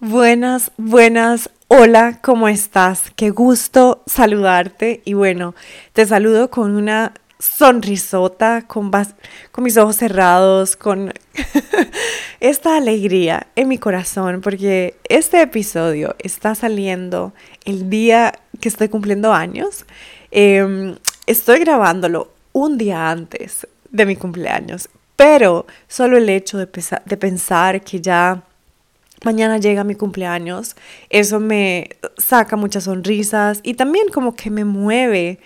Buenas, buenas, hola, ¿cómo estás? Qué gusto saludarte y bueno, te saludo con una sonrisota, con, con mis ojos cerrados, con esta alegría en mi corazón, porque este episodio está saliendo el día que estoy cumpliendo años. Em, estoy grabándolo un día antes de mi cumpleaños, pero solo el hecho de, de pensar que ya mañana llega mi cumpleaños, eso me saca muchas sonrisas y también como que me mueve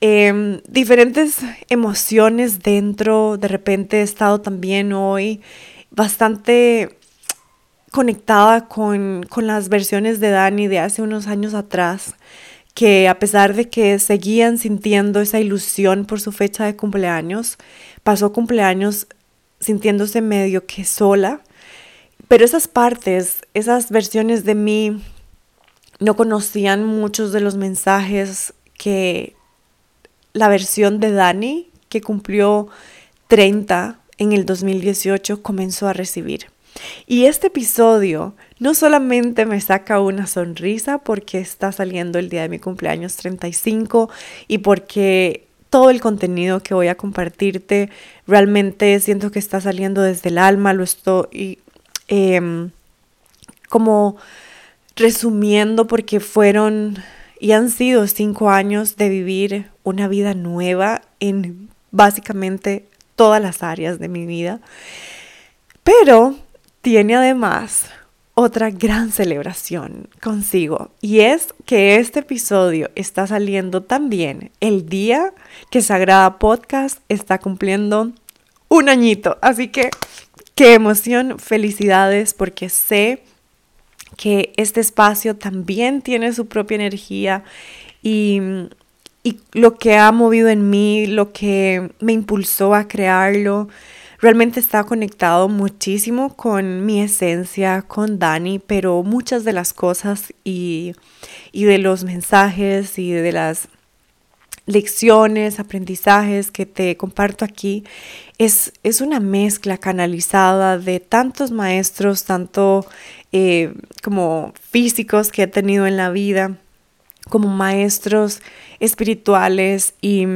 em, diferentes emociones dentro. De repente he estado también hoy bastante conectada con, con las versiones de Dani de hace unos años atrás que a pesar de que seguían sintiendo esa ilusión por su fecha de cumpleaños, pasó cumpleaños sintiéndose medio que sola pero esas partes, esas versiones de mí, no conocían muchos de los mensajes que la versión de Dani, que cumplió 30 en el 2018, comenzó a recibir. Y este episodio no solamente me saca una sonrisa porque está saliendo el día de mi cumpleaños 35 y porque todo el contenido que voy a compartirte realmente siento que está saliendo desde el alma, lo estoy Em, como resumiendo, porque fueron y han sido cinco años de vivir una vida nueva en básicamente todas las áreas de mi vida. Pero tiene además otra gran celebración consigo y es que este episodio está saliendo también el día que Sagrada Podcast está cumpliendo un añito. Así que Qué emoción, felicidades, porque sé que este espacio también tiene su propia energía y, y, lo que ha movido en mí, lo que me impulsó a crearlo, realmente está conectado muchísimo con mi esencia, con Dani, pero muchas de las cosas y, y de los mensajes y de las lecciones, aprendizajes que te comparto aquí, es, es una mezcla canalizada de tantos maestros, tanto eh, como físicos que he tenido en la vida, como maestros espirituales y,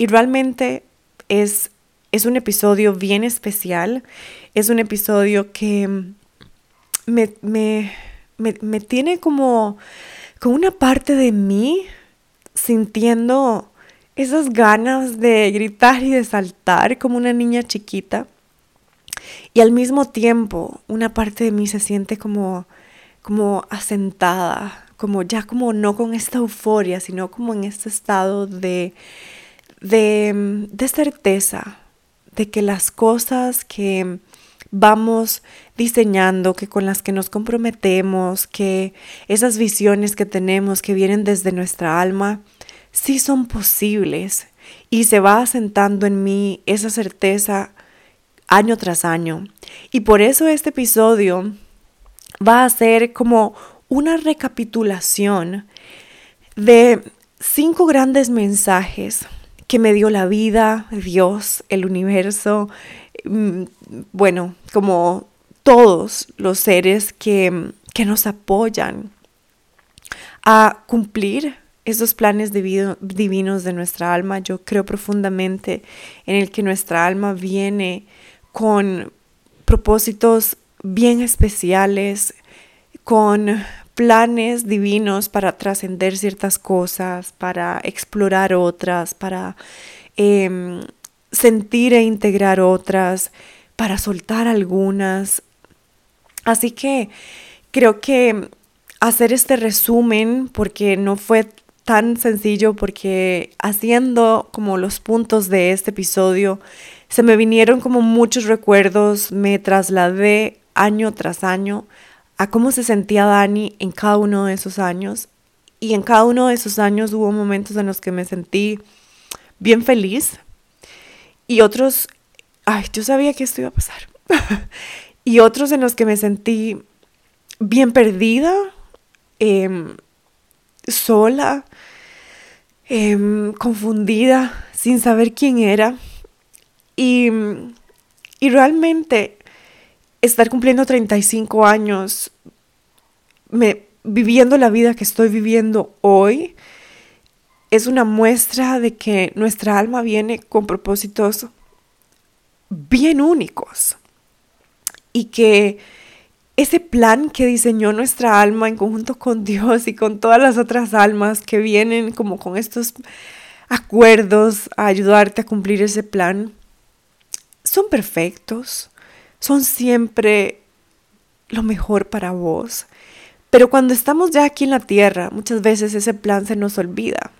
realmente es, es un episodio bien especial, es un episodio que me, me, me tiene como, como una parte de mí sintiendo esas ganas de gritar y de saltar como una niña chiquita. Y al mismo tiempo, una parte de mí se siente como, como asentada, como ya como no con esta euforia, sino como en este estado de, de, de certeza, de que las cosas que vamos diseñando, que con las que nos comprometemos, que esas visiones que tenemos que vienen desde nuestra alma, sí son posibles y se va asentando en mí esa certeza año tras año. Y por eso este episodio va a ser como una recapitulación de cinco grandes mensajes que me dio la vida, Dios, el universo, mm, bueno, como todos los seres que, que nos apoyan a cumplir esos planes divinos de nuestra alma. Yo creo profundamente en el que nuestra alma viene con propósitos bien especiales, con planes divinos para trascender ciertas cosas, para explorar otras, para em, sentir e integrar otras, para soltar algunas. Así que creo que hacer este resumen, porque no fue tan sencillo porque haciendo como los puntos de este episodio, se me vinieron como muchos recuerdos, me trasladé año tras año a cómo se sentía Dani en cada uno de esos años. Y en cada uno de esos años hubo momentos en los que me sentí bien feliz y otros, ay, yo sabía que esto iba a pasar. y otros en los que me sentí bien perdida, eh, sola, em, confundida, sin saber quién era. Y, y realmente estar cumpliendo 35 años viviendo la vida que estoy viviendo hoy, es una muestra de que nuestra alma viene con propósitos bien únicos y que ese plan que diseñó nuestra alma en conjunto con Dios y con todas las otras almas que vienen como con estos acuerdos a ayudarte a cumplir ese plan, son perfectos, son siempre lo mejor para vos. Pero cuando estamos ya aquí en la tierra, muchas veces ese plan se nos olvida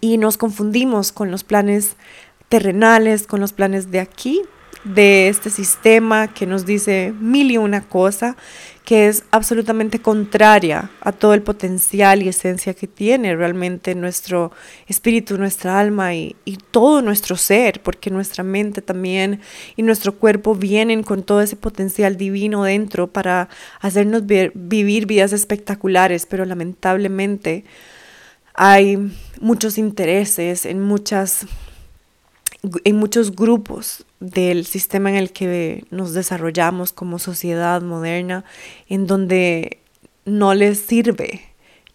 y nos confundimos con los planes terrenales, con los planes de aquí de este sistema que nos dice mil y una cosa, que es absolutamente contraria a todo el potencial y esencia que tiene realmente nuestro espíritu, nuestra alma y, todo nuestro ser, porque nuestra mente también y nuestro cuerpo vienen con todo ese potencial divino dentro para hacernos vivir vidas espectaculares, pero lamentablemente hay muchos intereses en muchas en muchos grupos del sistema en el que nos desarrollamos como sociedad moderna, en donde no les sirve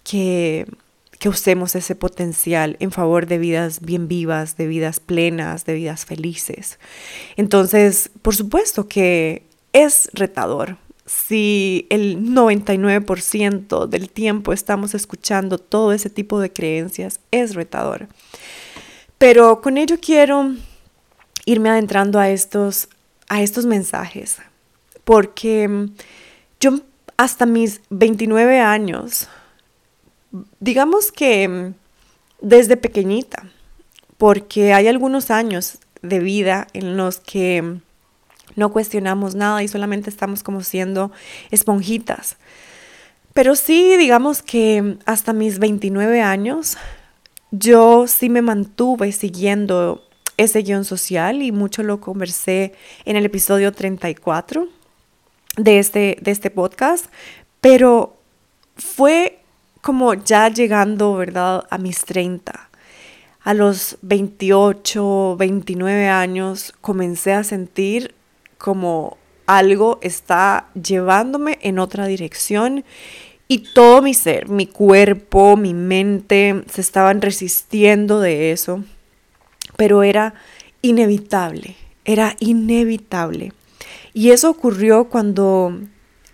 que, que usemos ese potencial en favor de vidas bien vivas, de vidas plenas, de vidas felices. Entonces, por supuesto que es retador. Si el 99% del tiempo estamos escuchando todo ese tipo de creencias, es retador. Pero con ello quiero irme adentrando a estos, a estos mensajes, porque mm, yo hasta mis 29 años, digamos que mm, desde pequeñita, porque hay algunos años de vida en los que mm, no cuestionamos nada y solamente estamos como siendo esponjitas. Pero sí, digamos que hasta mis 29 años yo sí me mantuve siguiendo ese guion social y mucho lo conversé en el episodio 34 de este, de este podcast, pero fue como ya llegando, ¿verdad?, a mis 30. A los 28, 29 años comencé a sentir como algo está llevándome en otra dirección y todo mi ser, mi cuerpo, mi mente se estaban resistiendo de eso, pero era inevitable, era inevitable. Y eso ocurrió cuando,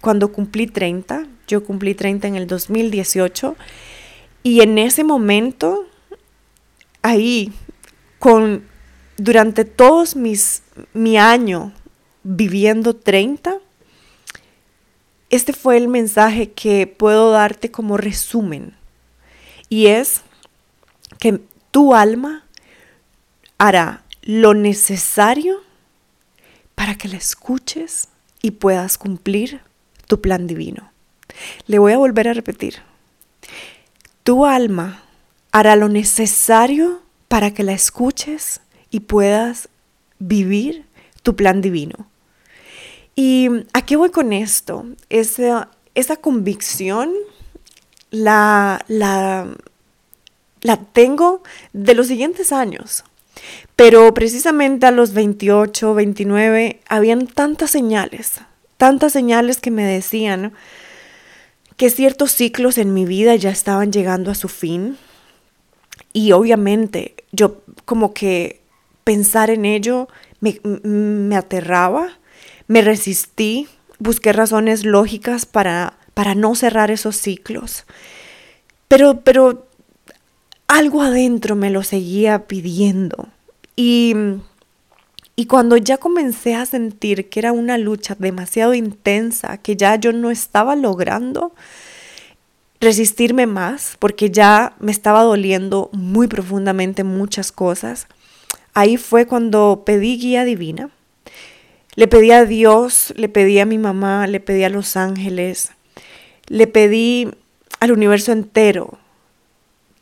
cuando cumplí 30, yo cumplí 30 en el 2018, y en ese momento, ahí, con, durante todos mis, mi año viviendo 30, este fue el mensaje que puedo darte como resumen. Y es que tu alma hará lo necesario para que la escuches y puedas cumplir tu plan divino. Le voy a volver a repetir. Tu alma hará lo necesario para que la escuches y puedas vivir tu plan divino. ¿Y a qué voy con esto? Esa, esa convicción la, la, la tengo de los siguientes años. Pero precisamente a los 28, 29, habían tantas señales, tantas señales que me decían que ciertos ciclos en mi vida ya estaban llegando a su fin. Y obviamente yo como que pensar en ello me, me aterraba me resistí, busqué razones lógicas para, para no cerrar esos ciclos. Pero, pero algo adentro me lo seguía pidiendo. Y, y cuando ya comencé a sentir que era una lucha demasiado intensa, que ya yo no estaba logrando resistirme más, porque ya me estaba doliendo muy profundamente muchas cosas, ahí fue cuando pedí guía divina le pedí a Dios, le pedí a mi mamá, le pedí a los ángeles, le pedí al universo entero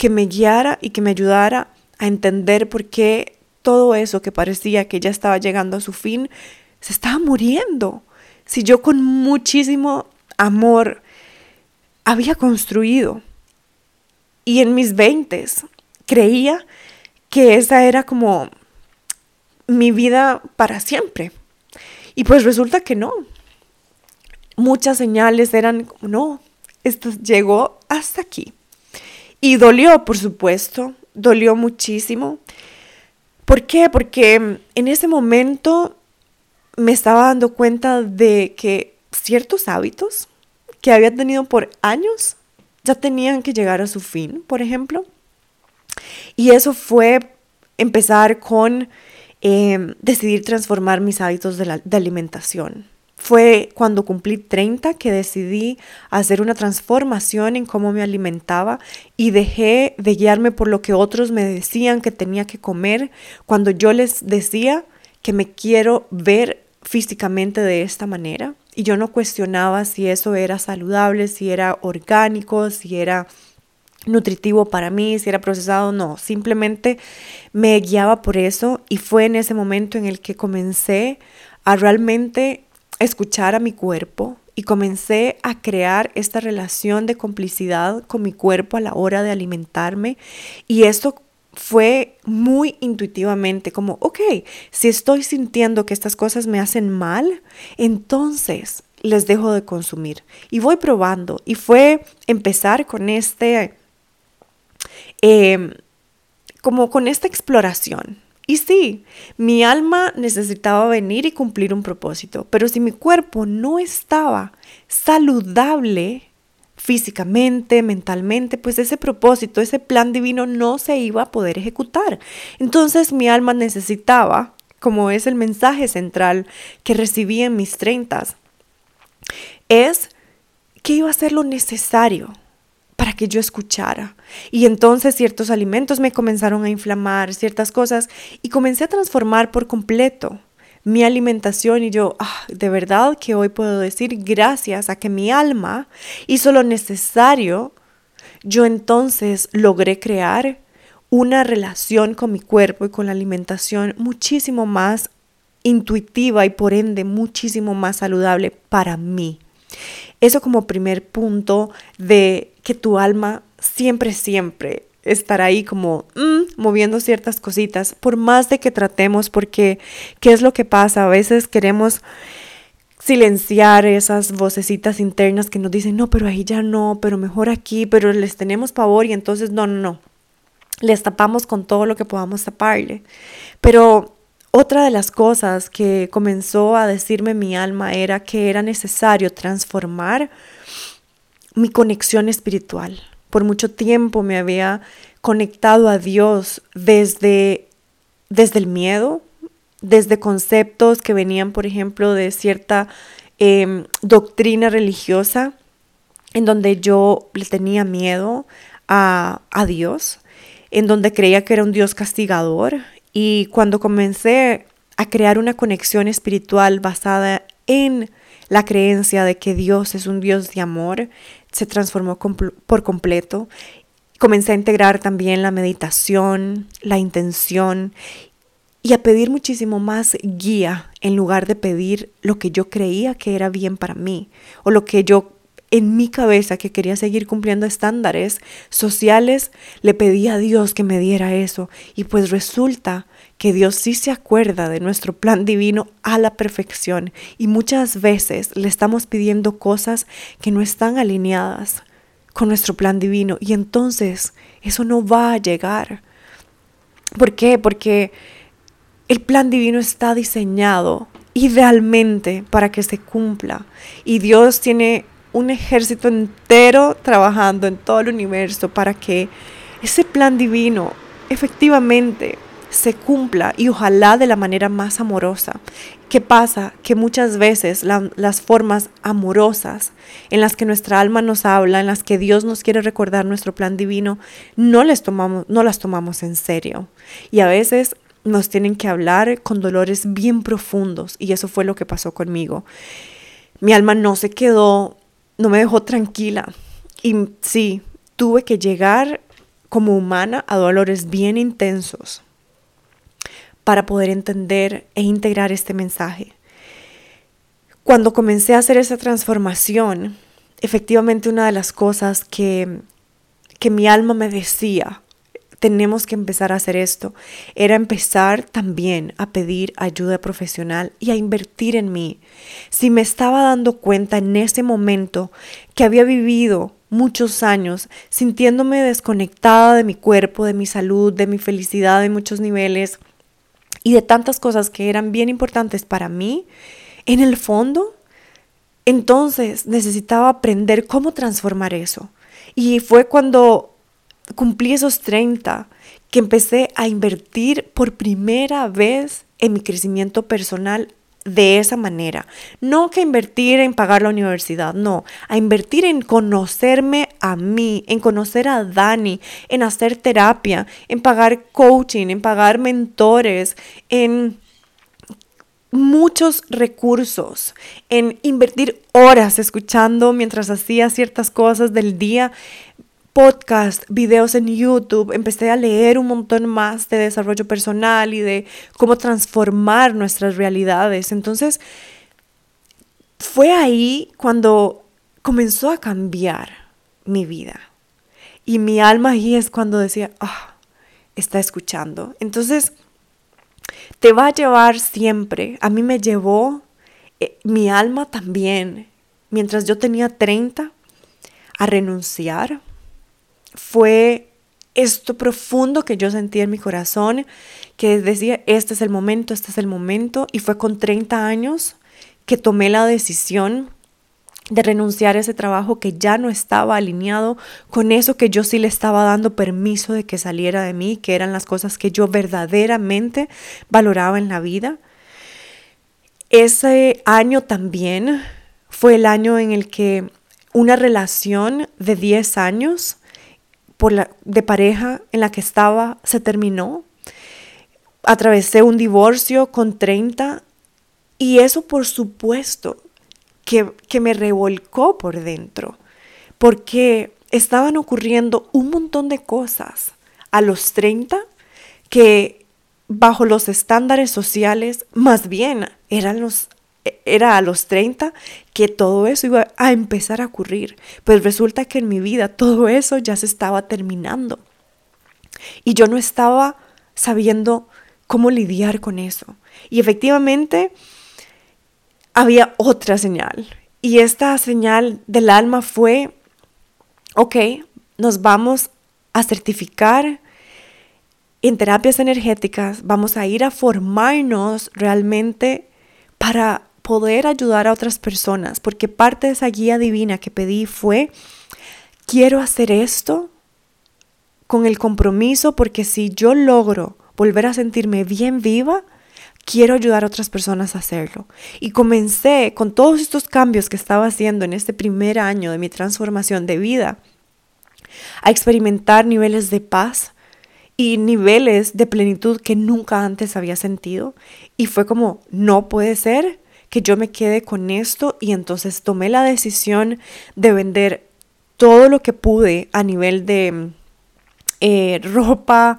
que me guiara y que me ayudara a entender por qué todo eso que parecía que ya estaba llegando a su fin se estaba muriendo. Si yo con muchísimo amor había construido y en mis veintes creía que esa era como mi vida para siempre. Y pues resulta que no. Muchas señales eran, no, esto llegó hasta aquí. Y dolió, por supuesto, dolió muchísimo. ¿Por qué? Porque en ese momento me estaba dando cuenta de que ciertos hábitos que había tenido por años ya tenían que llegar a su fin, por ejemplo. Y eso fue empezar con eh, decidir transformar mis hábitos de, de alimentación. Fue cuando cumplí 30 que decidí hacer una transformación en cómo me alimentaba y dejé de guiarme por lo que otros me decían que tenía que comer cuando yo les decía que me quiero ver físicamente de esta manera. Y yo no cuestionaba si eso era saludable, si era orgánico, si era nutritivo para mí, si era procesado, no, simplemente me guiaba por eso y fue en ese momento en el que comencé a realmente escuchar a mi cuerpo y comencé a crear esta relación de complicidad con mi cuerpo a la hora de alimentarme y esto fue muy intuitivamente como, ok, si estoy sintiendo que estas cosas me hacen mal, entonces les dejo de consumir. Y voy probando. Y fue empezar con este, em, como con esta exploración. Y sí, mi alma necesitaba venir y cumplir un propósito, pero si mi cuerpo no estaba saludable, físicamente, mentalmente, pues ese propósito, ese plan divino no se iba a poder ejecutar. Entonces mi alma necesitaba, como es el mensaje central que recibí en mis treintas, es que iba a ser lo necesario para que yo escuchara. Y entonces ciertos alimentos me comenzaron a inflamar, ciertas cosas, y comencé a transformar por completo mi alimentación y yo, ah, de verdad que hoy puedo decir gracias a que mi alma hizo lo necesario, yo entonces logré crear una relación con mi cuerpo y con la alimentación muchísimo más intuitiva y por ende muchísimo más saludable para mí. Eso como primer punto de que tu alma siempre, siempre estar ahí como mm, moviendo ciertas cositas, por más de que tratemos, porque ¿qué es lo que pasa? A veces queremos silenciar esas vocecitas internas que nos dicen, no, pero ahí ya no, pero mejor aquí, pero les tenemos pavor y entonces no, no, no. Les tapamos con todo lo que podamos taparle. Pero otra de las cosas que comenzó a decirme mi alma era que era necesario transformar mi conexión espiritual por mucho tiempo me había conectado a Dios desde, desde el miedo, desde conceptos que venían, por ejemplo, de cierta em, doctrina religiosa, en donde yo le tenía miedo a, a Dios, en donde creía que era un Dios castigador. Y cuando comencé a crear una conexión espiritual basada en la creencia de que Dios es un Dios de amor, se transformó por completo. Comencé a integrar también la meditación, la intención y a pedir muchísimo más guía en lugar de pedir lo que yo creía que era bien para mí o lo que yo en mi cabeza que quería seguir cumpliendo estándares sociales, le pedí a Dios que me diera eso. Y pues resulta que Dios sí se acuerda de nuestro plan divino a la perfección. Y muchas veces le estamos pidiendo cosas que no están alineadas con nuestro plan divino. Y entonces eso no va a llegar. ¿Por qué? Porque el plan divino está diseñado idealmente para que se cumpla. Y Dios tiene un ejército entero trabajando en todo el universo para que ese plan divino efectivamente se cumpla y ojalá de la manera más amorosa. ¿Qué pasa? Que muchas veces las formas amorosas en las que nuestra alma nos habla, en las que Dios nos quiere recordar nuestro plan divino, no, les tomamos, no las tomamos en serio. Y a veces nos tienen que hablar con dolores bien profundos y eso fue lo que pasó conmigo. Mi alma no se quedó no me dejó tranquila. Y sí, tuve que llegar como humana a dolores bien intensos para poder entender e integrar este mensaje. Cuando comencé a hacer esa transformación, efectivamente una de las cosas que, que mi alma me decía tenemos que empezar a hacer esto, era empezar también a pedir ayuda profesional y a invertir en mí. Si me estaba dando cuenta en ese momento que había vivido muchos años sintiéndome desconectada de mi cuerpo, de mi salud, de mi felicidad de muchos niveles y de tantas cosas que eran bien importantes para mí, en el fondo, entonces necesitaba aprender cómo transformar eso. Y fue cuando cumplí esos 30 que empecé a invertir por primera vez en mi crecimiento personal de esa manera. No que invertir en pagar la universidad, no, a invertir en conocerme a mí, en conocer a Dani, en hacer terapia, en pagar coaching, en pagar mentores, en muchos recursos, en invertir horas escuchando mientras hacía ciertas cosas del día podcast, videos en YouTube, empecé a leer un montón más de desarrollo personal y de cómo transformar nuestras realidades. Entonces, fue ahí cuando comenzó a cambiar mi vida. Y mi alma ahí es cuando decía, ah, está escuchando. Entonces, te va a llevar siempre. A mí me llevó eh, mi alma también, mientras yo tenía 30, a renunciar fue esto profundo que yo sentí en mi corazón, que decía, este es el momento, este es el momento, y fue con 30 años que tomé la decisión de renunciar a ese trabajo que ya no estaba alineado con eso que yo sí le estaba dando permiso de que saliera de mí, que eran las cosas que yo verdaderamente valoraba en la vida. Ese año también fue el año en el que una relación de 10 años la, de pareja en la que estaba se terminó. Atravesé un divorcio con 30 y eso por supuesto que, que me revolcó por dentro, porque estaban ocurriendo un montón de cosas a los 30 que bajo los estándares sociales más bien eran los era a los 30 que todo eso iba a empezar a ocurrir. Pues resulta que en mi vida todo eso ya se estaba terminando. Y yo no estaba sabiendo cómo lidiar con eso. Y efectivamente había otra señal. Y esta señal del alma fue, ok, nos vamos a certificar en terapias energéticas, vamos a ir a formarnos realmente para poder ayudar a otras personas, porque parte de esa guía divina que pedí fue, quiero hacer esto con el compromiso, porque si yo logro volver a sentirme bien viva, quiero ayudar a otras personas a hacerlo. Y comencé con todos estos cambios que estaba haciendo en este primer año de mi transformación de vida, a experimentar niveles de paz y niveles de plenitud que nunca antes había sentido. Y fue como, no puede ser que yo me quede con esto y entonces tomé la decisión de vender todo lo que pude a nivel de eh, ropa,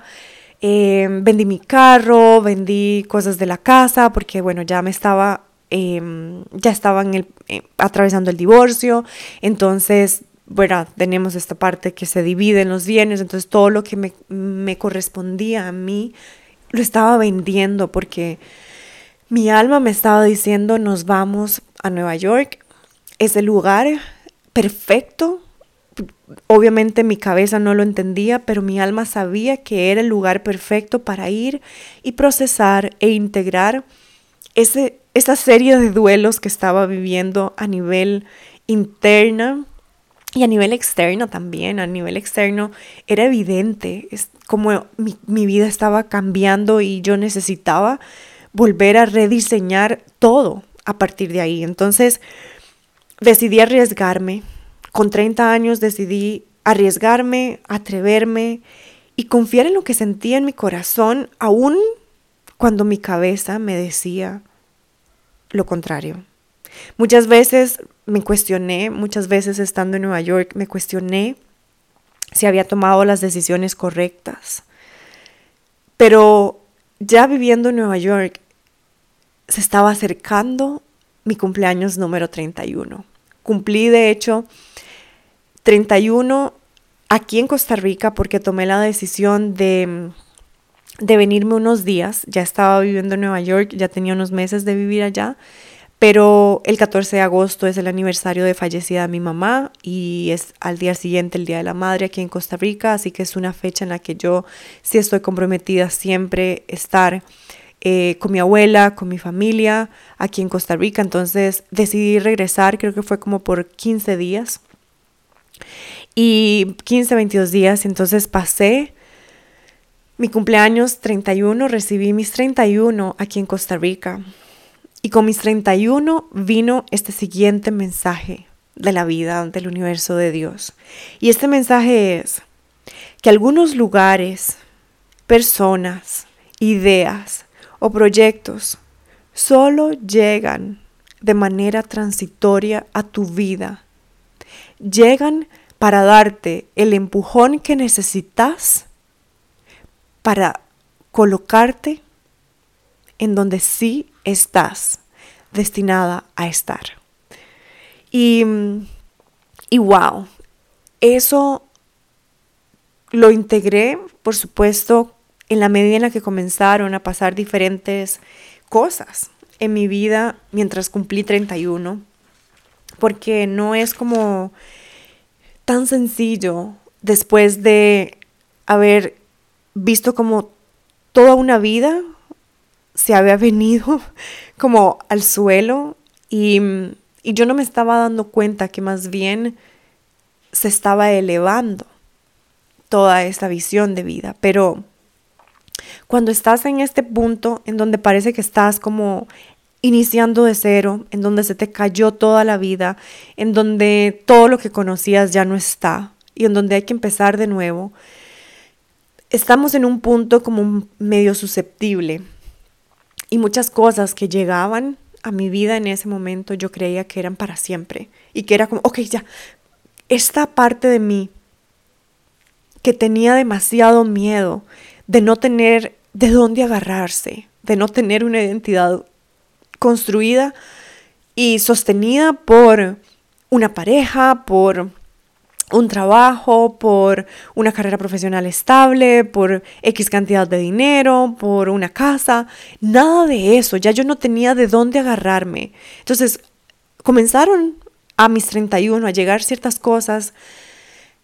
eh, vendí mi carro, vendí cosas de la casa porque bueno, ya me estaba, em, ya estaba en el, eh, atravesando el divorcio, entonces bueno, tenemos esta parte que se divide en los bienes, entonces todo lo que me, me correspondía a mí lo estaba vendiendo porque mi alma me estaba diciendo, nos vamos a Nueva York, es el lugar perfecto. Obviamente mi cabeza no lo entendía, pero mi alma sabía que era el lugar perfecto para ir y procesar e integrar ese, esa serie de duelos que estaba viviendo a nivel interna y a nivel externo también, a nivel externo era evidente, es como mi, mi vida estaba cambiando y yo necesitaba volver a rediseñar todo a partir de ahí. Entonces, decidí arriesgarme. Con 30 años decidí arriesgarme, atreverme y confiar en lo que sentía en mi corazón, aún cuando mi cabeza me decía lo contrario. Muchas veces me cuestioné, muchas veces estando en Nueva York, me cuestioné si había tomado las decisiones correctas. Pero ya viviendo en Nueva York, se estaba acercando mi cumpleaños número 31. Cumplí, de hecho, 31 aquí en Costa Rica porque tomé la decisión de, de venirme unos días. Ya estaba viviendo en Nueva York, ya tenía unos meses de vivir allá. Pero el 14 de agosto es el aniversario de fallecida mi mamá y es al día siguiente el Día de la Madre aquí en Costa Rica, así que es una fecha en la que yo sí estoy comprometida siempre estar eh, con mi abuela, con mi familia aquí en Costa Rica. Entonces decidí regresar, creo que fue como por 15 días. Y 15, 22 días, entonces pasé mi cumpleaños 31, recibí mis 31 aquí en Costa Rica. Y con mis 31 vino este siguiente mensaje de la vida, del universo de Dios. Y este mensaje es que algunos lugares, personas, ideas o proyectos solo llegan de manera transitoria a tu vida. Llegan para darte el empujón que necesitas para colocarte en donde sí estás destinada a estar. Y, y wow, eso lo integré, por supuesto, en la medida en la que comenzaron a pasar diferentes cosas en mi vida mientras cumplí 31, porque no es como tan sencillo después de haber visto como toda una vida se había venido como al suelo y, y yo no me estaba dando cuenta que más bien se estaba elevando toda esta visión de vida. Pero cuando estás en este punto en donde parece que estás como iniciando de cero, en donde se te cayó toda la vida, en donde todo lo que conocías ya no está y en donde hay que empezar de nuevo, estamos en un punto como medio susceptible y muchas cosas que llegaban a mi vida en ese momento yo creía que eran para siempre. Y que era como, ok, ya, esta parte de mí que tenía demasiado miedo de no tener de dónde agarrarse, de no tener una identidad construida y sostenida por una pareja, por un trabajo, por una carrera profesional estable, por X cantidad de dinero, por una casa, nada de eso, ya yo no tenía de dónde agarrarme. Entonces, comenzaron a mis 31 a llegar ciertas cosas,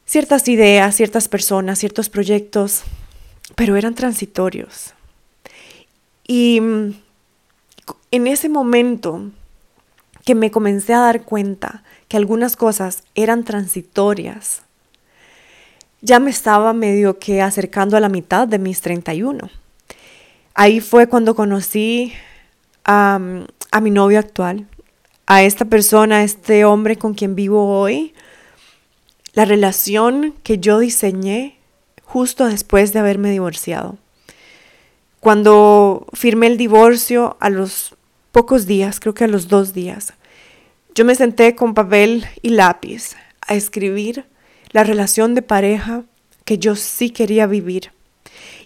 ciertas ideas, ciertas personas, ciertos proyectos, pero eran transitorios. Y mm, en ese momento que me comencé a dar cuenta que algunas cosas eran transitorias, ya me estaba medio que acercando a la mitad de mis 31. Ahí fue cuando conocí a, a mi novio actual, a esta persona, a este hombre con quien vivo hoy, la relación que yo diseñé justo después de haberme divorciado. Cuando firmé el divorcio a los pocos días, creo que a los dos días, yo me senté con papel y lápiz a escribir la relación de pareja que yo sí quería vivir.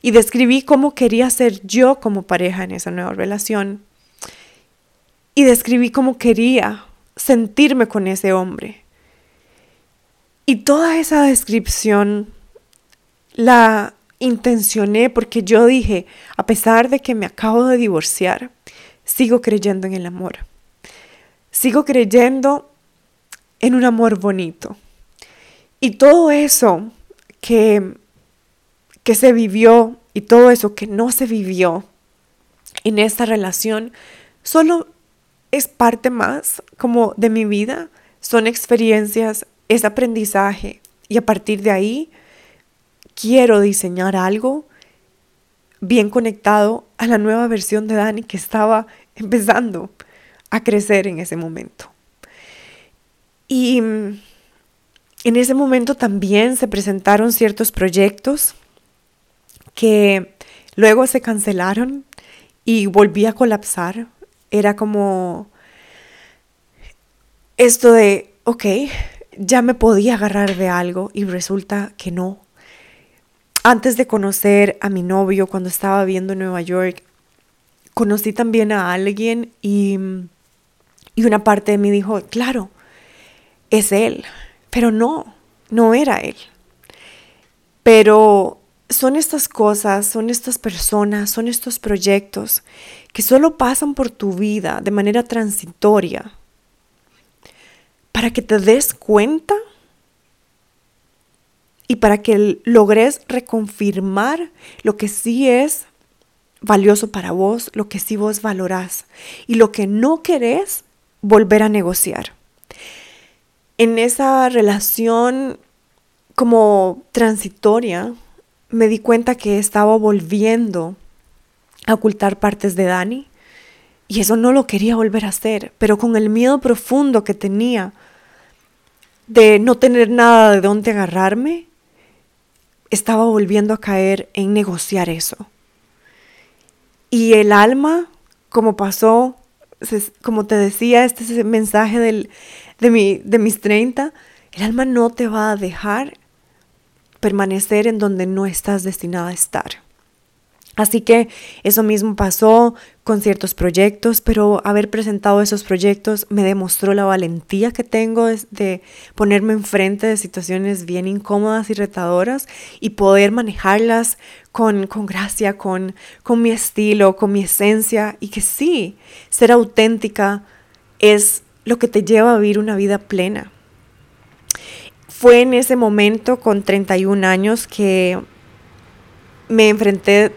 Y describí cómo quería ser yo como pareja en esa nueva relación. Y describí cómo quería sentirme con ese hombre. Y toda esa descripción la intencioné porque yo dije, a pesar de que me acabo de divorciar, sigo creyendo en el amor sigo creyendo en un amor bonito. Y todo eso que, que se vivió y todo eso que no se vivió en esta relación, solo es parte más como de mi vida, son experiencias, es aprendizaje y a partir de ahí quiero diseñar algo bien conectado a la nueva versión de Dani que estaba empezando a crecer en ese momento. Y mm, en ese momento también se presentaron ciertos proyectos que luego se cancelaron y volví a colapsar. Era como esto de, ok, ya me podía agarrar de algo y resulta que no. Antes de conocer a mi novio, cuando estaba viviendo en Nueva York, conocí también a alguien y y una parte de mí dijo, claro, es él, pero no, no era él. Pero son estas cosas, son estas personas, son estos proyectos que solo pasan por tu vida de manera transitoria para que te des cuenta y para que logres reconfirmar lo que sí es valioso para vos, lo que sí vos valorás y lo que no querés volver a negociar. En esa relación como transitoria, me di cuenta que estaba volviendo a ocultar partes de Dani y eso no lo quería volver a hacer, pero con el miedo profundo que tenía de no tener nada de dónde agarrarme, estaba volviendo a caer en negociar eso. Y el alma, como pasó, como te decía, este es el mensaje del, de, mi, de mis 30, el alma no te va a dejar permanecer en donde no estás destinada a estar. Así que eso mismo pasó con ciertos proyectos, pero haber presentado esos proyectos me demostró la valentía que tengo de ponerme enfrente de situaciones bien incómodas y retadoras y poder manejarlas con, con gracia, con, con mi estilo, con mi esencia y que sí, ser auténtica es lo que te lleva a vivir una vida plena. Fue en ese momento, con 31 años, que me enfrenté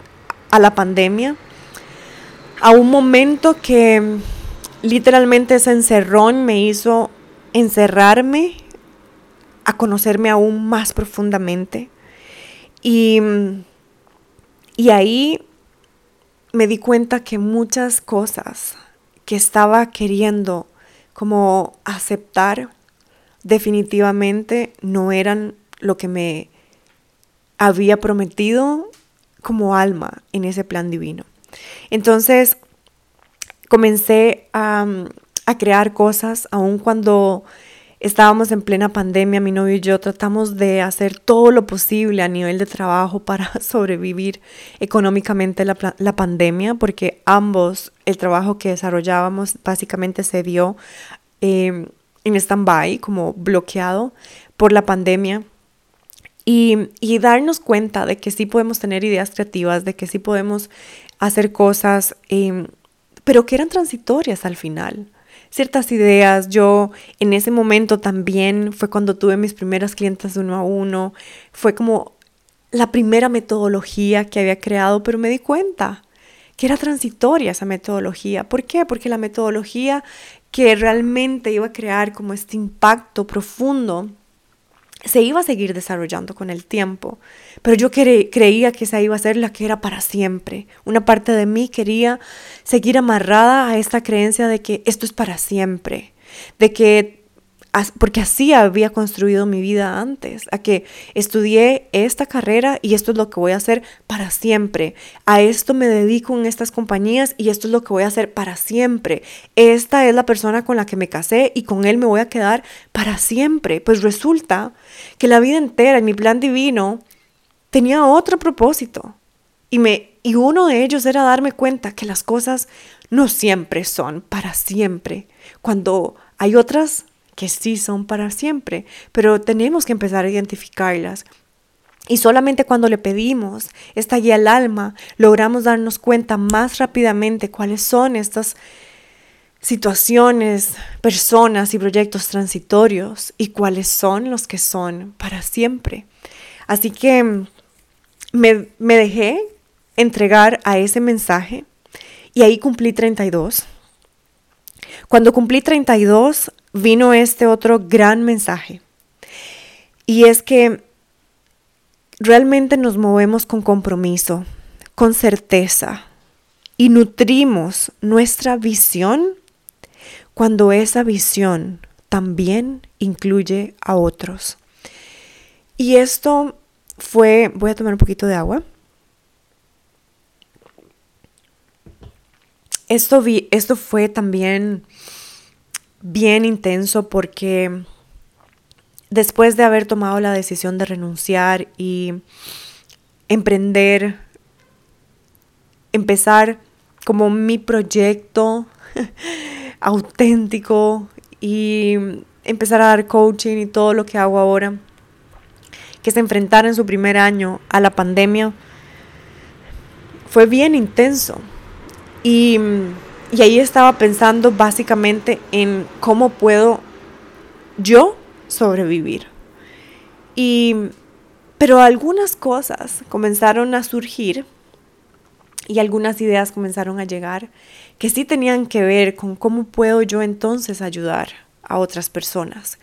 a la pandemia, a un momento que literalmente ese encerrón me hizo encerrarme, a conocerme aún más profundamente. Y, y ahí me di cuenta que muchas cosas que estaba queriendo como aceptar definitivamente no eran lo que me había prometido como alma en ese plan divino. Entonces comencé a, crear cosas, aun cuando estábamos en plena pandemia, mi novio y yo tratamos de hacer todo lo posible a nivel de trabajo para sobrevivir económicamente la, la pandemia, porque ambos, el trabajo que desarrollábamos básicamente se vio em, en stand-by, como bloqueado por la pandemia. Y, darnos cuenta de que sí podemos tener ideas creativas, de que sí podemos hacer cosas, em, pero que eran transitorias al final. Ciertas ideas, yo en ese momento también fue cuando tuve mis primeras clientes uno a uno, fue como la primera metodología que había creado, pero me di cuenta que era transitoria esa metodología. ¿Por qué? Porque la metodología que realmente iba a crear como este impacto profundo se iba a seguir desarrollando con el tiempo, pero yo creía que esa iba a ser la que era para siempre. Una parte de mí quería seguir amarrada a esta creencia de que esto es para siempre, de que porque así había construido mi vida antes, a que estudié esta carrera y esto es lo que voy a hacer para siempre. A esto me dedico en estas compañías y esto es lo que voy a hacer para siempre. Esta es la persona con la que me casé y con él me voy a quedar para siempre. Pues resulta que la vida entera en mi plan divino tenía otro propósito. Y, me, y uno de ellos era darme cuenta que las cosas no siempre son para siempre. Cuando hay otras que sí son para siempre, pero tenemos que empezar a identificarlas. Y solamente cuando le pedimos esta guía al alma, logramos darnos cuenta más rápidamente cuáles son estas situaciones, personas y proyectos transitorios y cuáles son los que son para siempre. Así que me, me dejé entregar a ese mensaje y ahí cumplí 32. Cuando cumplí 32, vino este otro gran mensaje. Y es que realmente nos movemos con compromiso, con certeza y nutrimos nuestra visión cuando esa visión también incluye a otros. Y esto fue, voy a tomar un poquito de agua. Esto, vi, esto fue también bien intenso porque después de haber tomado la decisión de renunciar y emprender, empezar como mi proyecto auténtico y empezar a dar coaching y todo lo que hago ahora, que se enfrentara en su primer año a la pandemia fue bien intenso. Y, y ahí estaba pensando básicamente en cómo puedo yo sobrevivir. Y, pero algunas cosas comenzaron a surgir y algunas ideas comenzaron a llegar que sí tenían que ver con cómo puedo yo entonces ayudar a otras personas.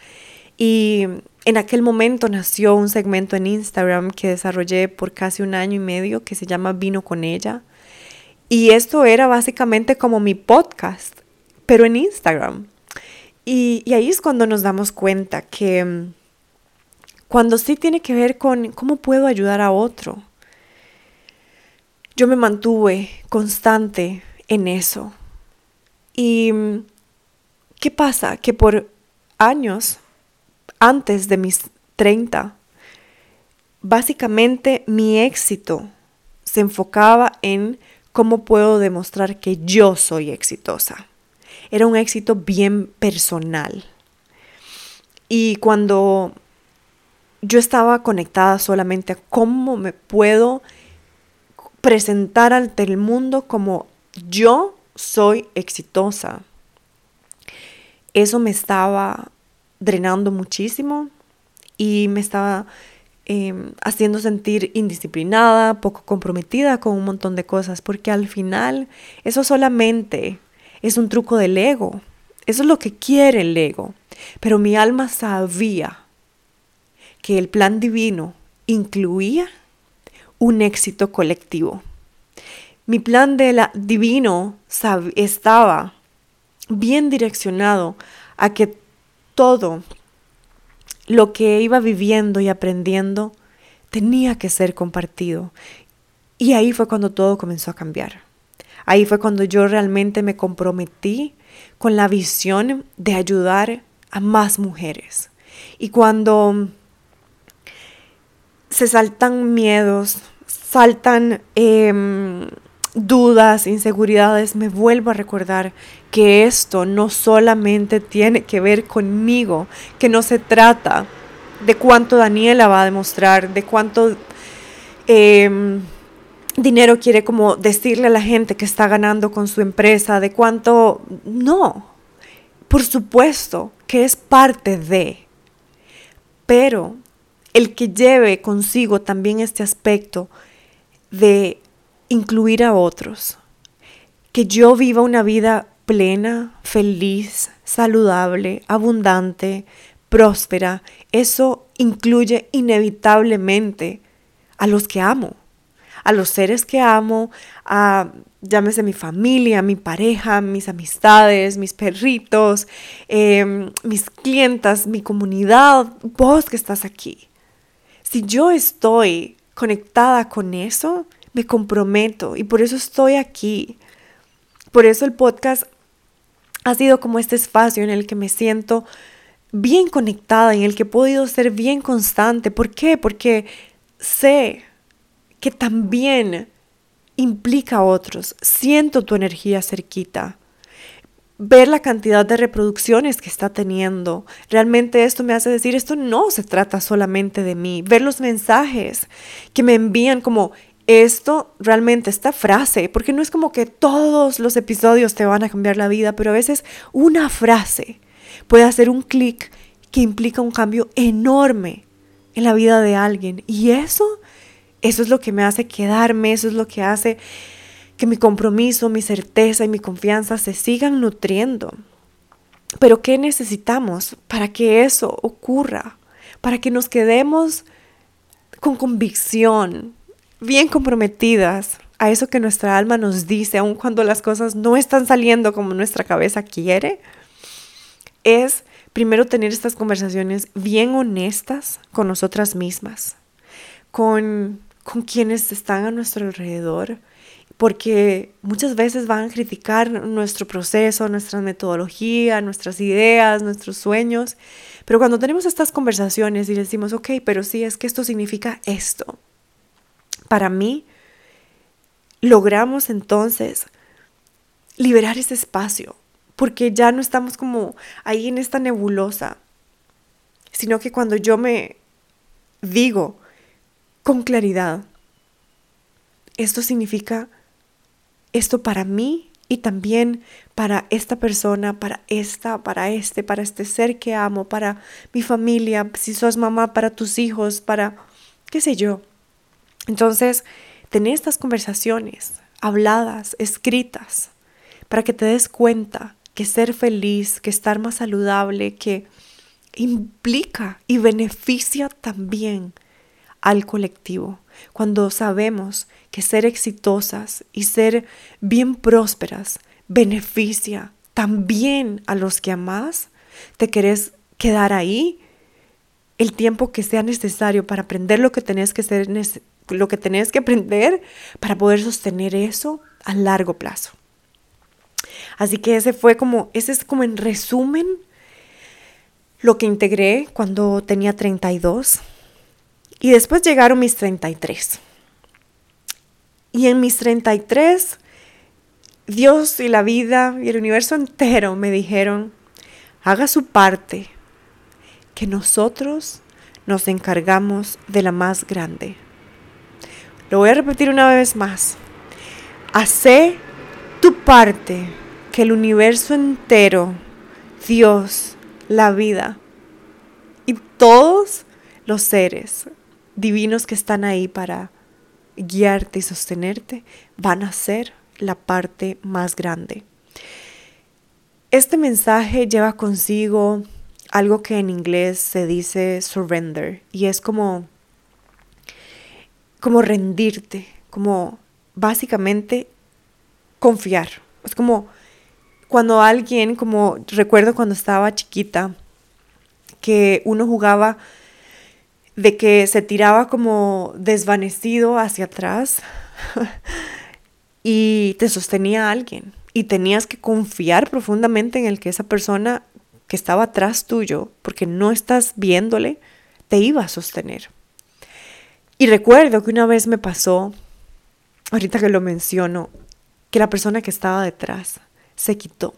Y en aquel momento nació un segmento en Instagram que desarrollé por casi un año y medio que se llama Vino con ella. Y esto era básicamente como mi podcast, pero en Instagram. Y, ahí es cuando nos damos cuenta que mm, cuando sí tiene que ver con cómo puedo ayudar a otro, yo me mantuve constante en eso. ¿Y mm, qué pasa? Que por años, antes de mis 30, básicamente mi éxito se enfocaba en cómo puedo demostrar que yo soy exitosa. Era un éxito bien personal. Y cuando yo estaba conectada solamente a cómo me puedo presentar ante el mundo como yo soy exitosa. Eso me estaba drenando muchísimo y me estaba em, haciendo sentir indisciplinada, poco comprometida con un montón de cosas, porque al final eso solamente es un truco del ego. Eso es lo que quiere el ego. Pero mi alma sabía que el plan divino incluía un éxito colectivo. Mi plan divino estaba bien direccionado a que todo lo que iba viviendo y aprendiendo tenía que ser compartido. Y ahí fue cuando todo comenzó a cambiar. Ahí fue cuando yo realmente me comprometí con la visión de ayudar a más mujeres. Y cuando se saltan miedos, saltan em, dudas, inseguridades, me vuelvo a recordar que esto no solamente tiene que ver conmigo, que no se trata de cuánto Daniela va a demostrar, de cuánto em, dinero quiere como decirle a la gente que está ganando con su empresa, de cuánto... No, por supuesto que es parte de, pero el que lleve consigo también este aspecto de incluir a otros, que yo viva una vida plena, feliz, saludable, abundante, próspera, eso incluye inevitablemente a los que amo, a los seres que amo, a llámese mi familia, mi pareja, mis amistades, mis perritos, em, mis clientas, mi comunidad, vos que estás aquí. Si yo estoy conectada con eso, me comprometo y por eso estoy aquí. Por eso el podcast ha sido como este espacio en el que me siento bien conectada, en el que he podido ser bien constante. ¿Por qué? Porque sé que también implica a otros. Siento tu energía cerquita ver la cantidad de reproducciones que está teniendo. Realmente esto me hace decir, esto no se trata solamente de mí. Ver los mensajes que me envían como esto, realmente esta frase, porque no es como que todos los episodios te van a cambiar la vida, pero a veces una frase puede hacer un clic que implica un cambio enorme en la vida de alguien. Y eso, eso es lo que me hace quedarme, eso es lo que hace que mi compromiso, mi certeza y mi confianza se sigan nutriendo. Pero ¿qué necesitamos para que eso ocurra? Para que nos quedemos con convicción, bien comprometidas a eso que nuestra alma nos dice, aun cuando las cosas no están saliendo como nuestra cabeza quiere, es primero tener estas conversaciones bien honestas con nosotras mismas, con, con quienes están a nuestro alrededor, porque muchas veces van a criticar nuestro proceso, nuestra metodología, nuestras ideas, nuestros sueños, pero cuando tenemos estas conversaciones y decimos, ok, pero sí, es que esto significa esto, para mí, logramos entonces liberar ese espacio, porque ya no estamos como ahí en esta nebulosa, sino que cuando yo me digo con claridad, esto significa esto para mí y también para esta persona, para esta, para este, para este ser que amo, para mi familia, si sos mamá, para tus hijos, para qué sé yo. Entonces, tener estas conversaciones habladas, escritas, para que te des cuenta que ser feliz, que estar más saludable, que implica y beneficia también al colectivo. Cuando sabemos que ser exitosas y ser bien prósperas beneficia también a los que amas, te querés quedar ahí el tiempo que sea necesario para aprender lo que tenés que ser lo que tenés que aprender para poder sostener eso a largo plazo. Así que ese fue como, ese es como en resumen lo que integré cuando tenía 32 y después llegaron mis 33. Y en mis 33, Dios y la vida y el universo entero me dijeron, haga su parte, que nosotros nos encargamos de la más grande. Lo voy a repetir una vez más. Hace tu parte, que el universo entero, Dios, la vida y todos los seres divinos que están ahí para guiarte y sostenerte van a ser la parte más grande. Este mensaje lleva consigo algo que en inglés se dice surrender y es como como rendirte, como básicamente confiar. Es como cuando alguien, como recuerdo cuando estaba chiquita, que uno jugaba de que se tiraba como desvanecido hacia atrás y te sostenía alguien y tenías que confiar profundamente en el que esa persona que estaba atrás tuyo, porque no estás viéndole, te iba a sostener. Y recuerdo que una vez me pasó, ahorita que lo menciono, que la persona que estaba detrás se quitó.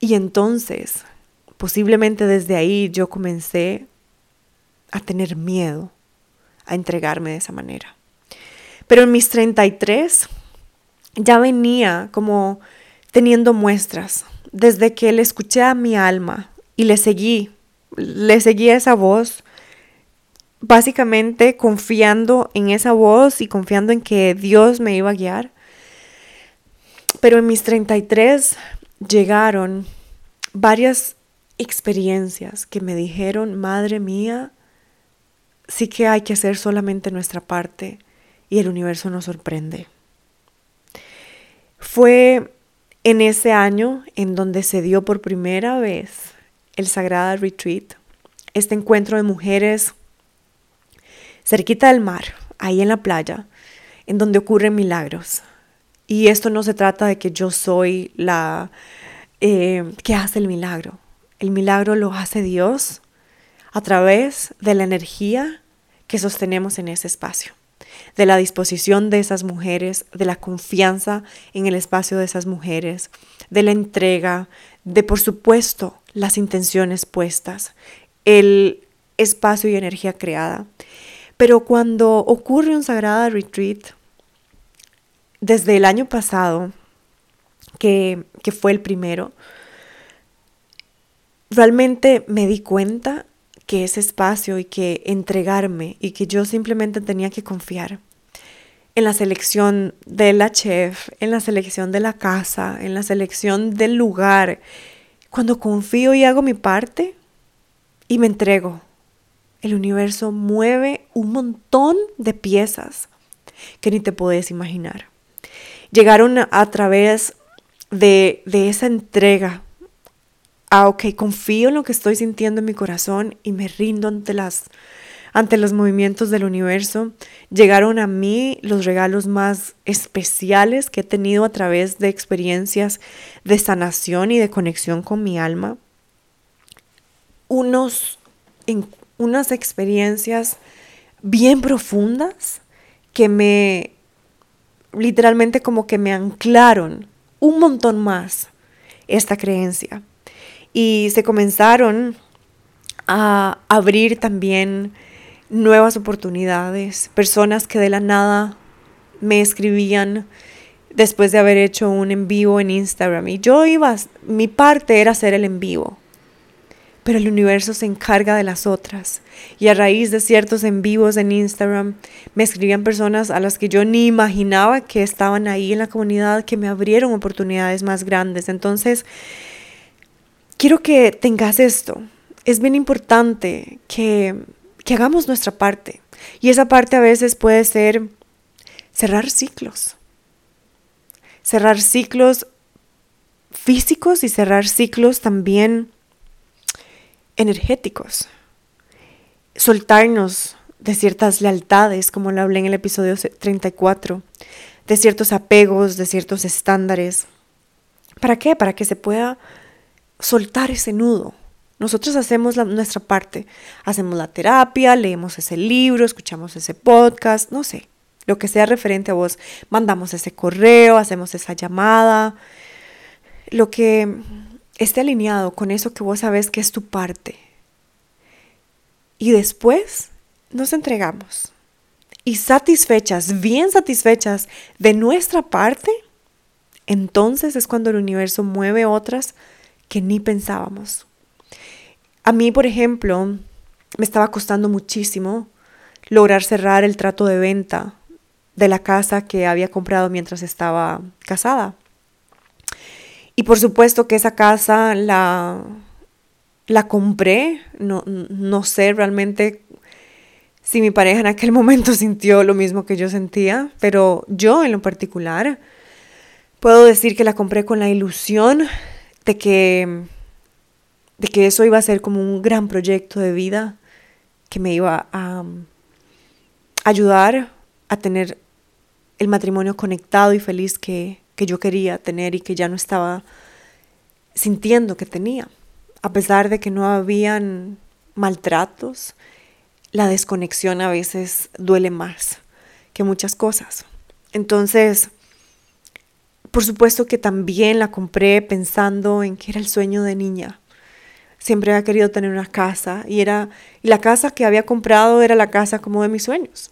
Y entonces, posiblemente desde ahí yo comencé a tener miedo a entregarme de esa manera. Pero en mis 33 ya venía como teniendo muestras desde que le escuché a mi alma y le seguí, le seguí esa voz, básicamente confiando en esa voz y confiando en que Dios me iba a guiar. Pero en mis 33 llegaron varias experiencias que me dijeron, madre mía, sí que hay que hacer solamente nuestra parte y el universo nos sorprende. Fue en ese año en donde se dio por primera vez el Sagrada Retreat, este encuentro de mujeres cerquita del mar, ahí en la playa, en donde ocurren milagros. Y esto no se trata de que yo soy la eh, que hace el milagro. El milagro lo hace Dios a través de la energía que sostenemos en ese espacio, de la disposición de esas mujeres, de la confianza en el espacio de esas mujeres, de la entrega, de por supuesto las intenciones puestas, el espacio y energía creada. Pero cuando ocurre un Sagrada Retreat, desde el año pasado, que, que fue el primero, realmente me di cuenta que ese espacio y que entregarme y que yo simplemente tenía que confiar en la selección de la chef, en la selección de la casa, en la selección del lugar. Cuando confío y hago mi parte y me entrego, el universo mueve un montón de piezas que ni te puedes imaginar. Llegaron a, través de, de esa entrega ah, ok, confío en lo que estoy sintiendo en mi corazón y me rindo ante las ante los movimientos del universo, llegaron a mí los regalos más especiales que he tenido a través de experiencias de sanación y de conexión con mi alma. Unos, en, unas experiencias bien profundas que me literalmente como que me anclaron un montón más esta creencia y se comenzaron a abrir también nuevas oportunidades, personas que de la nada me escribían después de haber hecho un en vivo en Instagram. Y yo iba, mi parte era hacer el en vivo. Pero el universo se encarga de las otras. Y a raíz de ciertos en vivos en Instagram, me escribían personas a las que yo ni imaginaba que estaban ahí en la comunidad, que me abrieron oportunidades más grandes. Entonces, quiero que tengas esto. Es bien importante que, que hagamos nuestra parte. Y esa parte a veces puede ser cerrar ciclos cerrar ciclos físicos y cerrar ciclos también energéticos. Soltarnos de ciertas lealtades, como lo hablé en el episodio 34, de ciertos apegos, de ciertos estándares. ¿Para qué? Para que se pueda soltar ese nudo. Nosotros hacemos nuestra parte, hacemos la terapia, leemos ese libro, escuchamos ese podcast, no sé lo que sea referente a vos, mandamos ese correo, hacemos esa llamada, lo que esté alineado con eso que vos sabes que es tu parte. Y después nos entregamos. Y satisfechas, bien satisfechas de nuestra parte, entonces es cuando el universo mueve otras que ni pensábamos. A mí, por ejemplo, me estaba costando muchísimo lograr cerrar el trato de venta de la casa que había comprado mientras estaba casada. Y por supuesto que esa casa la, la compré, no, no sé realmente si mi pareja en aquel momento sintió lo mismo que yo sentía, pero yo en lo particular puedo decir que la compré con la ilusión de que, de que eso iba a ser como un gran proyecto de vida que me iba a ayudar a tener el matrimonio conectado y feliz que, que yo quería tener y que ya no estaba sintiendo que tenía. A pesar de que no habían maltratos, la desconexión a veces duele más que muchas cosas. Entonces, por supuesto que también la compré pensando en que era el sueño de niña. Siempre había querido tener una casa y era y la casa que había comprado era la casa como de mis sueños.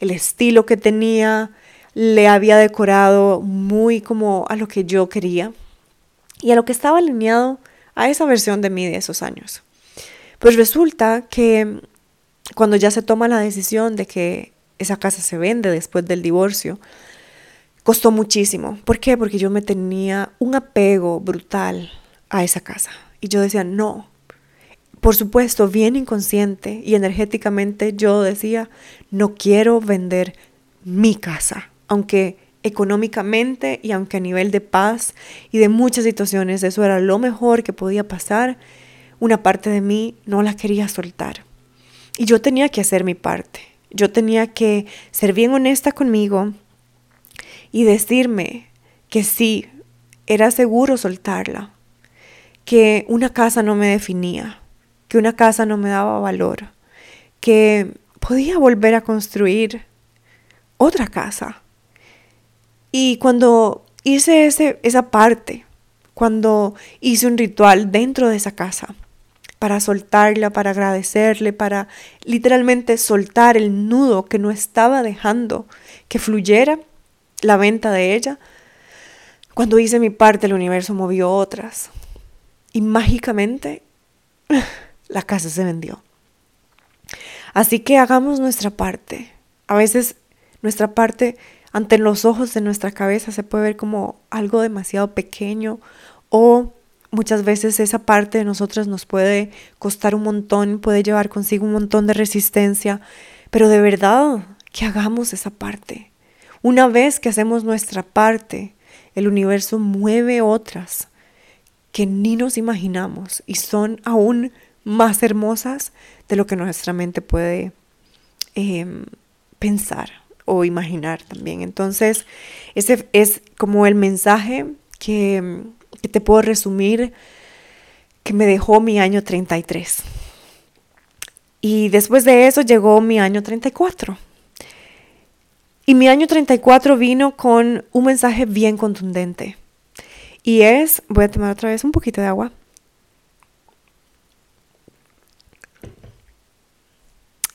El estilo que tenía, le había decorado muy como a lo que yo quería y a lo que estaba alineado a esa versión de mí de esos años. Pues resulta que cuando ya se toma la decisión de que esa casa se vende después del divorcio, costó muchísimo. ¿Por qué? Porque yo me tenía un apego brutal a esa casa. Y yo decía, no. Por supuesto, bien inconsciente y energéticamente yo decía, no quiero vender mi casa aunque económicamente y aunque a nivel de paz y de muchas situaciones eso era lo mejor que podía pasar, una parte de mí no la quería soltar. Y yo tenía que hacer mi parte. Yo tenía que ser bien honesta conmigo y decirme que sí, era seguro soltarla, que una casa no me definía, que una casa no me daba valor, que podía volver a construir otra casa y cuando hice ese, esa parte, cuando hice un ritual dentro de esa casa, para soltarla, para agradecerle, para literalmente soltar el nudo que no estaba dejando que fluyera la venta de ella, cuando hice mi parte el universo movió otras y mágicamente la casa se vendió. Así que hagamos nuestra parte. A veces nuestra parte ante los ojos de nuestra cabeza se puede ver como algo demasiado pequeño o muchas veces esa parte de nosotras nos puede costar un montón, puede llevar consigo un montón de resistencia, pero de verdad que hagamos esa parte. Una vez que hacemos nuestra parte, el universo mueve otras que ni nos imaginamos y son aún más hermosas de lo que nuestra mente puede em, pensar o imaginar también. Entonces, ese es como el mensaje que, te puedo resumir que me dejó mi año 33. Y después de eso llegó mi año 34. Y mi año 34 vino con un mensaje bien contundente. Y es, voy a tomar otra vez un poquito de agua.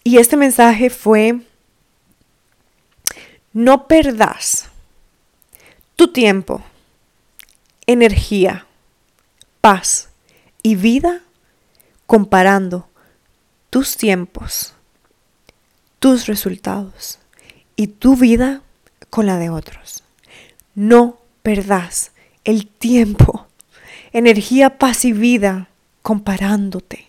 Y este mensaje fue, no perdas tu tiempo, energía, paz y vida comparando tus tiempos, tus resultados y tu vida con la de otros. No perdas el tiempo, energía, paz y vida comparándote.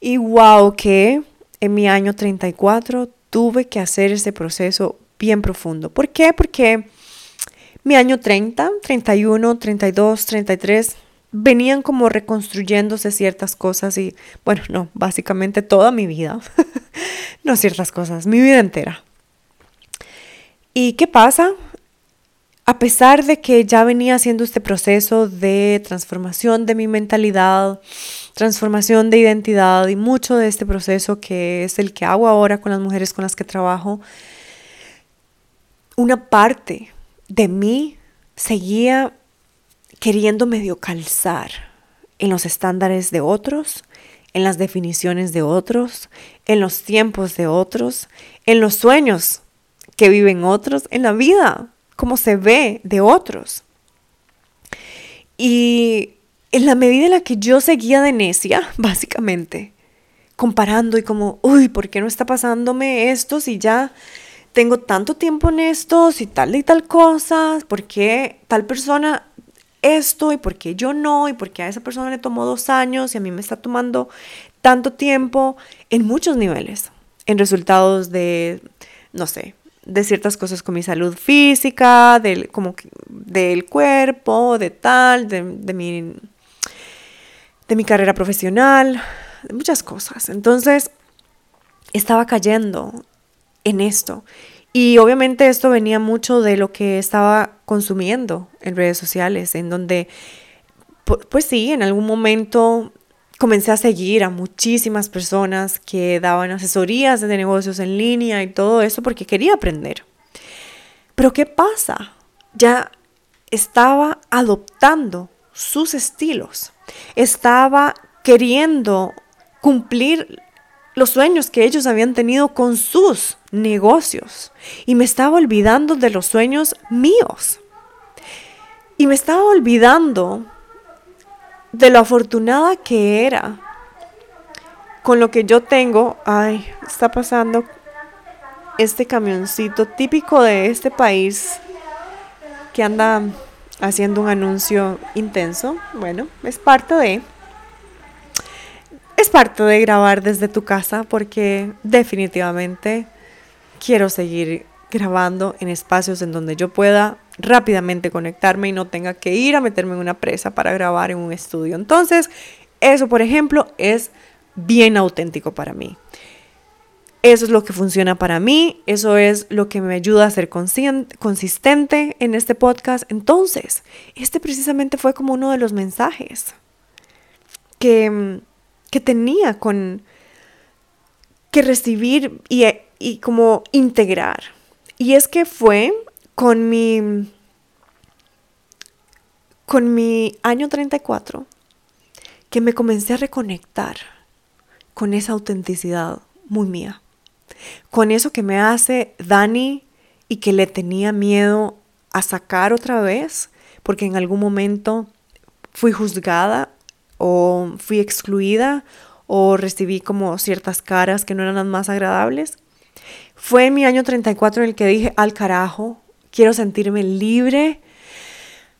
Y wow, que en mi año 34 tuve que hacer este proceso bien profundo. ¿Por qué? Porque mi año 30, 31, 32, 33 venían como reconstruyéndose ciertas cosas y bueno, no, básicamente toda mi vida, no ciertas cosas, mi vida entera. ¿Y qué pasa? A pesar de que ya venía haciendo este proceso de transformación de mi mentalidad, transformación de identidad y mucho de este proceso que es el que hago ahora con las mujeres con las que trabajo, una parte de mí seguía queriendo medio calzar en los estándares de otros, en las definiciones de otros, en los tiempos de otros, en los sueños que viven otros, en la vida, como se ve de otros. Y en la medida en la que yo seguía de necia, básicamente, comparando y como, uy, ¿por qué no está pasándome esto si ya tengo tanto tiempo en esto, si tal y tal cosa? ¿Por qué tal persona esto y por qué yo no? ¿Y por qué a esa persona le tomó dos años y a mí me está tomando tanto tiempo? En muchos niveles, en resultados de, no sé, de ciertas cosas con mi salud física, del, como del cuerpo, de tal, de, de mi de mi carrera profesional, de muchas cosas. Entonces, estaba cayendo en esto. Y obviamente esto venía mucho de lo que estaba consumiendo en redes sociales, en donde, pues sí, en algún momento comencé a seguir a muchísimas personas que daban asesorías de negocios en línea y todo eso porque quería aprender. Pero ¿qué pasa? Ya estaba adoptando sus estilos estaba queriendo cumplir los sueños que ellos habían tenido con sus negocios y me estaba olvidando de los sueños míos. Y me estaba olvidando de lo afortunada que era con lo que yo tengo. Ay, está pasando este camioncito típico de este país que anda haciendo un anuncio intenso. Bueno, es parte de... Es parte de grabar desde tu casa porque definitivamente quiero seguir grabando en espacios en donde yo pueda rápidamente conectarme y no tenga que ir a meterme en una presa para grabar en un estudio. Entonces, eso, por ejemplo, es bien auténtico para mí. Eso es lo que funciona para mí, eso es lo que me ayuda a ser consistente en este podcast. Entonces, este precisamente fue como uno de los mensajes que, que tenía con que recibir y, y como integrar. Y es que fue con mi, con mi año 34 que me comencé a reconectar con esa autenticidad muy mía con eso que me hace Dani y que le tenía miedo a sacar otra vez, porque en algún momento fui juzgada o fui excluida o recibí como ciertas caras que no eran las más agradables. Fue en mi año 34 en el que dije, al carajo, quiero sentirme libre.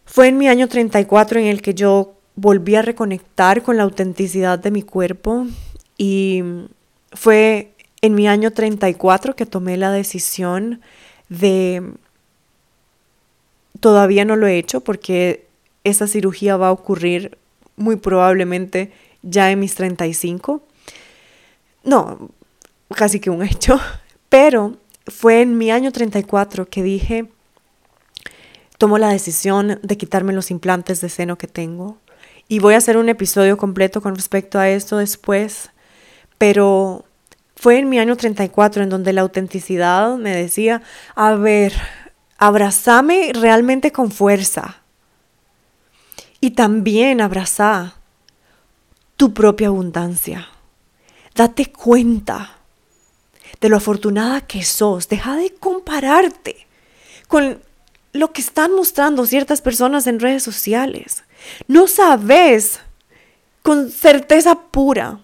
Fue en mi año 34 en el que yo volví a reconectar con la autenticidad de mi cuerpo y fue en mi año 34 que tomé la decisión de, todavía no lo he hecho porque esa cirugía va a ocurrir muy probablemente ya en mis 35. No, casi que un hecho, pero fue en mi año 34 que dije, tomo la decisión de quitarme los implantes de seno que tengo. Y voy a hacer un episodio completo con respecto a esto después, pero fue en mi año 34 en donde la autenticidad me decía, a ver, abrazame realmente con fuerza. Y también abraza tu propia abundancia. Date cuenta de lo afortunada que sos. Deja de compararte con lo que están mostrando ciertas personas en redes sociales. No sabes con certeza pura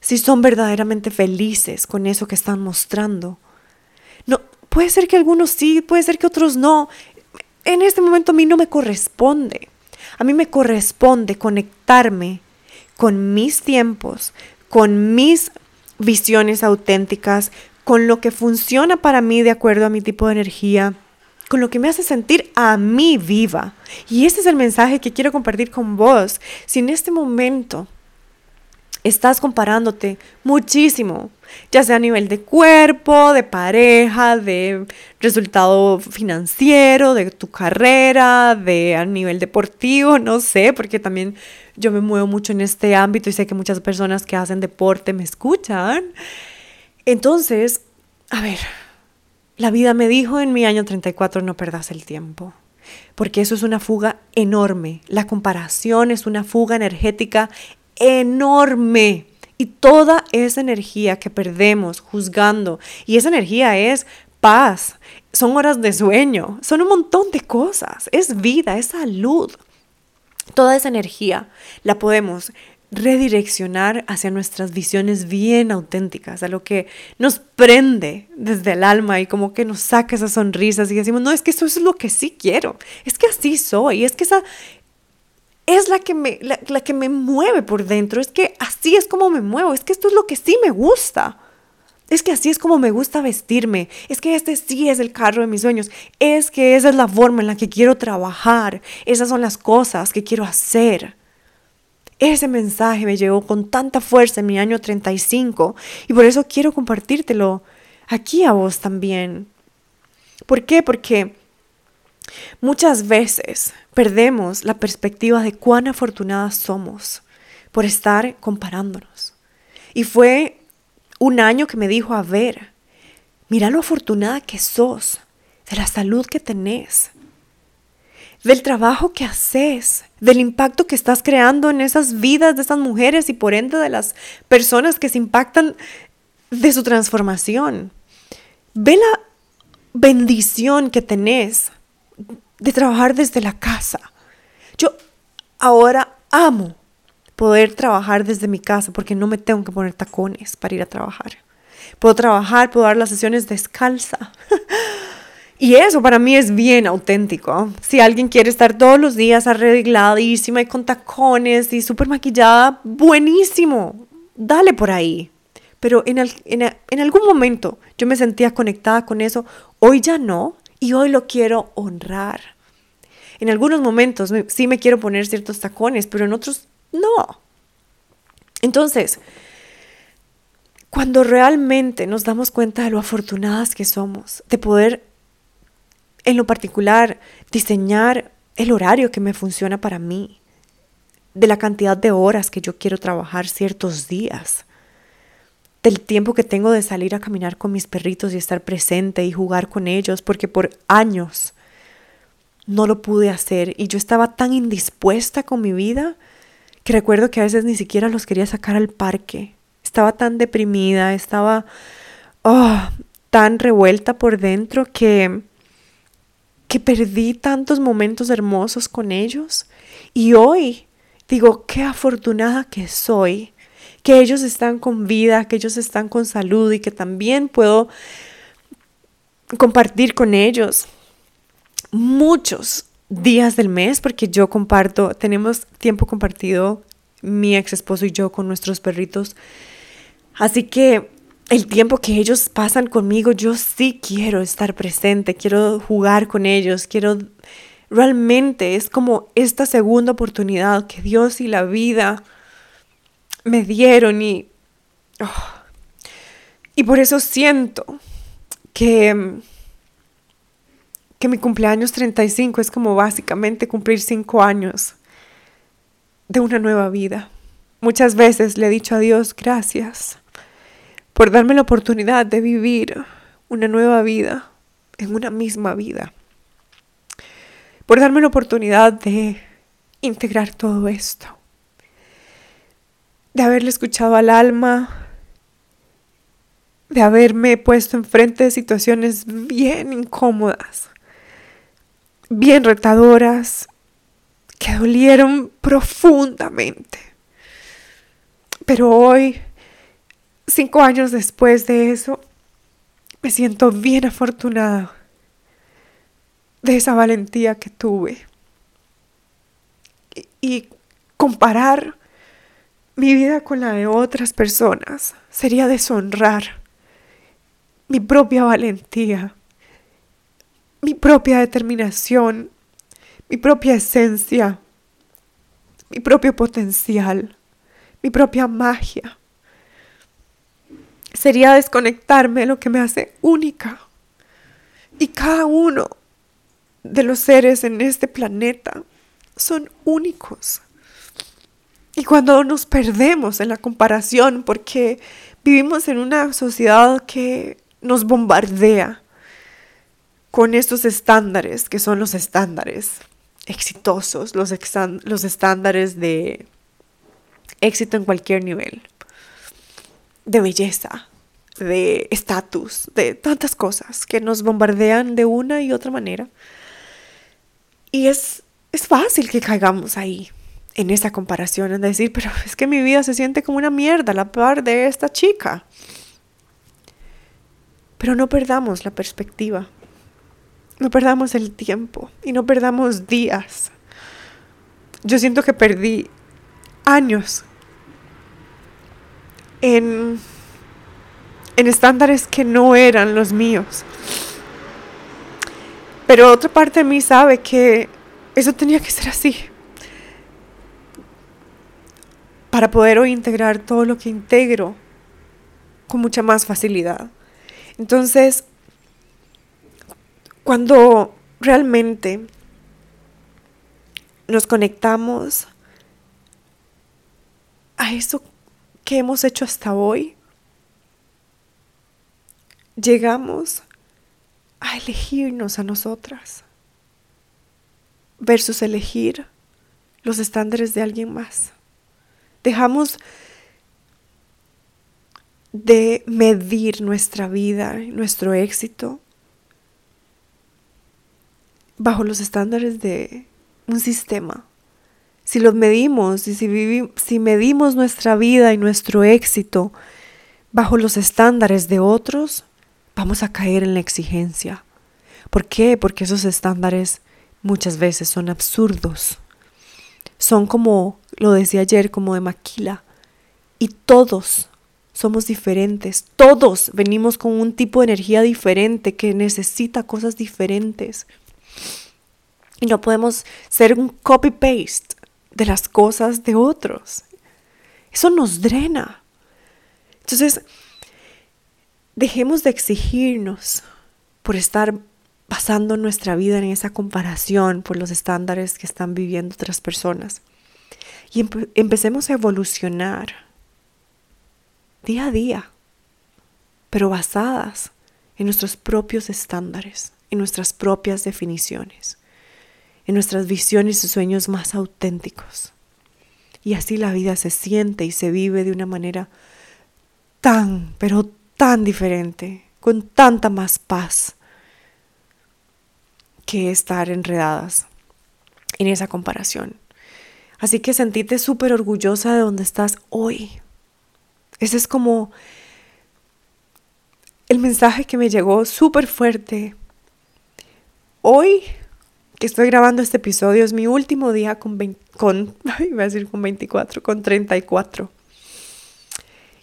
si son verdaderamente felices con eso que están mostrando. No, puede ser que algunos sí, puede ser que otros no. En este momento a mí no me corresponde. A mí me corresponde conectarme con mis tiempos, con mis visiones auténticas, con lo que funciona para mí de acuerdo a mi tipo de energía, con lo que me hace sentir a mí viva. Y ese es el mensaje que quiero compartir con vos. Si en este momento estás comparándote muchísimo, ya sea a nivel de cuerpo, de pareja, de resultado financiero, de tu carrera, de a nivel deportivo, no sé, porque también yo me muevo mucho en este ámbito y sé que muchas personas que hacen deporte me escuchan. Entonces, a ver, la vida me dijo en mi año 34 no perdas el tiempo, porque eso es una fuga enorme. La comparación es una fuga energética enorme. Y toda esa energía que perdemos juzgando, y esa energía es paz, son horas de sueño, son un montón de cosas, es vida, es salud. Toda esa energía la podemos redireccionar hacia nuestras visiones bien auténticas, a lo que nos prende desde el alma y como que nos saca esas sonrisas y decimos, no, es que eso es lo que sí quiero, es que así soy, es que esa es la que me, la, que me mueve por dentro, es que así es como me muevo, es que esto es lo que sí me gusta. Es que así es como me gusta vestirme. Es que este sí es el carro de mis sueños. Es que esa es la forma en la que quiero trabajar. Esas son las cosas que quiero hacer. Ese mensaje me llegó con tanta fuerza en mi año 35 y por eso quiero compartírtelo aquí a vos también. ¿Por qué? Porque muchas veces perdemos la perspectiva de cuán afortunadas somos por estar comparándonos. Y fue un año que me dijo, a ver, mira lo afortunada que sos, de la salud que tenés, del trabajo que haces, del impacto que estás creando en esas vidas de esas mujeres y por ende de las personas que se impactan de su transformación. Ve la bendición que tenés de trabajar desde la casa. Yo ahora amo poder trabajar desde mi casa porque no me tengo que poner tacones para ir a trabajar. Puedo trabajar, puedo dar las sesiones descalza. Y eso para mí es bien auténtico. Si alguien quiere estar todos los días arregladísima y con tacones y súper maquillada, buenísimo, dale por ahí. Pero en, en algún momento yo me sentía conectada con eso, hoy ya no, y hoy lo quiero honrar. En algunos momentos sí me quiero poner ciertos tacones, pero en otros no. Entonces, cuando realmente nos damos cuenta de lo afortunadas que somos, de poder en lo particular, diseñar el horario que me funciona para mí, de la cantidad de horas que yo quiero trabajar ciertos días, del tiempo que tengo de salir a caminar con mis perritos y estar presente y jugar con ellos, porque por años no lo pude hacer y yo estaba tan indispuesta con mi vida que recuerdo que a veces ni siquiera los quería sacar al parque. Estaba tan deprimida, estaba oh, tan revuelta por dentro que que perdí tantos momentos hermosos con ellos y hoy digo, qué afortunada que soy, que ellos están con vida, que ellos están con salud y que también puedo compartir con ellos muchos días del mes, porque yo comparto, tenemos tiempo compartido mi ex esposo y yo con nuestros perritos. Así que el tiempo que ellos pasan conmigo, yo sí quiero estar presente, quiero jugar con ellos, quiero realmente es como esta segunda oportunidad que Dios y la vida me dieron y oh, y por eso siento que que mi cumpleaños 35 es como básicamente cumplir cinco años de una nueva vida. Muchas veces le he dicho a Dios gracias por darme la oportunidad de vivir una nueva vida en una misma vida, por darme la oportunidad de integrar todo esto, de haberle escuchado al alma, de haberme puesto enfrente de situaciones bien incómodas, bien retadoras, que dolieron profundamente. Pero hoy, cinco años después de eso, me siento bien afortunada de esa valentía que tuve. Y, comparar mi vida con la de otras personas sería deshonrar mi propia valentía, mi propia determinación, mi propia esencia, mi propio potencial, mi propia magia. Sería desconectarme de lo que me hace única. Y cada uno de los seres en este planeta son únicos. Y cuando nos perdemos en la comparación, porque vivimos en una sociedad que nos bombardea con estos estándares, que son los estándares exitosos, los, estándares de éxito en cualquier nivel, de belleza, de estatus, de tantas cosas que nos bombardean de una y otra manera. Y es, es fácil que caigamos ahí, en esa comparación, en decir, pero es que mi vida se siente como una mierda a la par de esta chica. Pero no perdamos la perspectiva, no perdamos el tiempo y no perdamos días. Yo siento que perdí años en, en estándares que no eran los míos. Pero otra parte de mí sabe que eso tenía que ser así. Para poder hoy integrar todo lo que integro con mucha más facilidad. Entonces, cuando realmente nos conectamos a eso que hemos hecho hasta hoy, llegamos a elegirnos a nosotras versus elegir los estándares de alguien más. Dejamos de medir nuestra vida, nuestro éxito, bajo los estándares de un sistema. Si los medimos y si, si medimos nuestra vida y nuestro éxito bajo los estándares de otros, vamos a caer en la exigencia. ¿Por qué? Porque esos estándares muchas veces son absurdos. Son como, lo decía ayer, como de maquila. Y todos somos diferentes. Todos venimos con un tipo de energía diferente que necesita cosas diferentes. Y no podemos ser un copy-paste de las cosas de otros. Eso nos drena. Entonces, dejemos de exigirnos por estar basando nuestra vida en esa comparación por los estándares que están viviendo otras personas. Y empecemos a evolucionar día a día, pero basadas en nuestros propios estándares, en nuestras propias definiciones, en nuestras visiones y sueños más auténticos. Y así la vida se siente y se vive de una manera tan, pero tan diferente, con tanta más paz que estar enredadas en esa comparación. Así que sentite súper orgullosa de donde estás hoy, ese es como el mensaje que me llegó súper fuerte. Hoy que estoy grabando este episodio es mi último día con, con a decir con 24, con 34.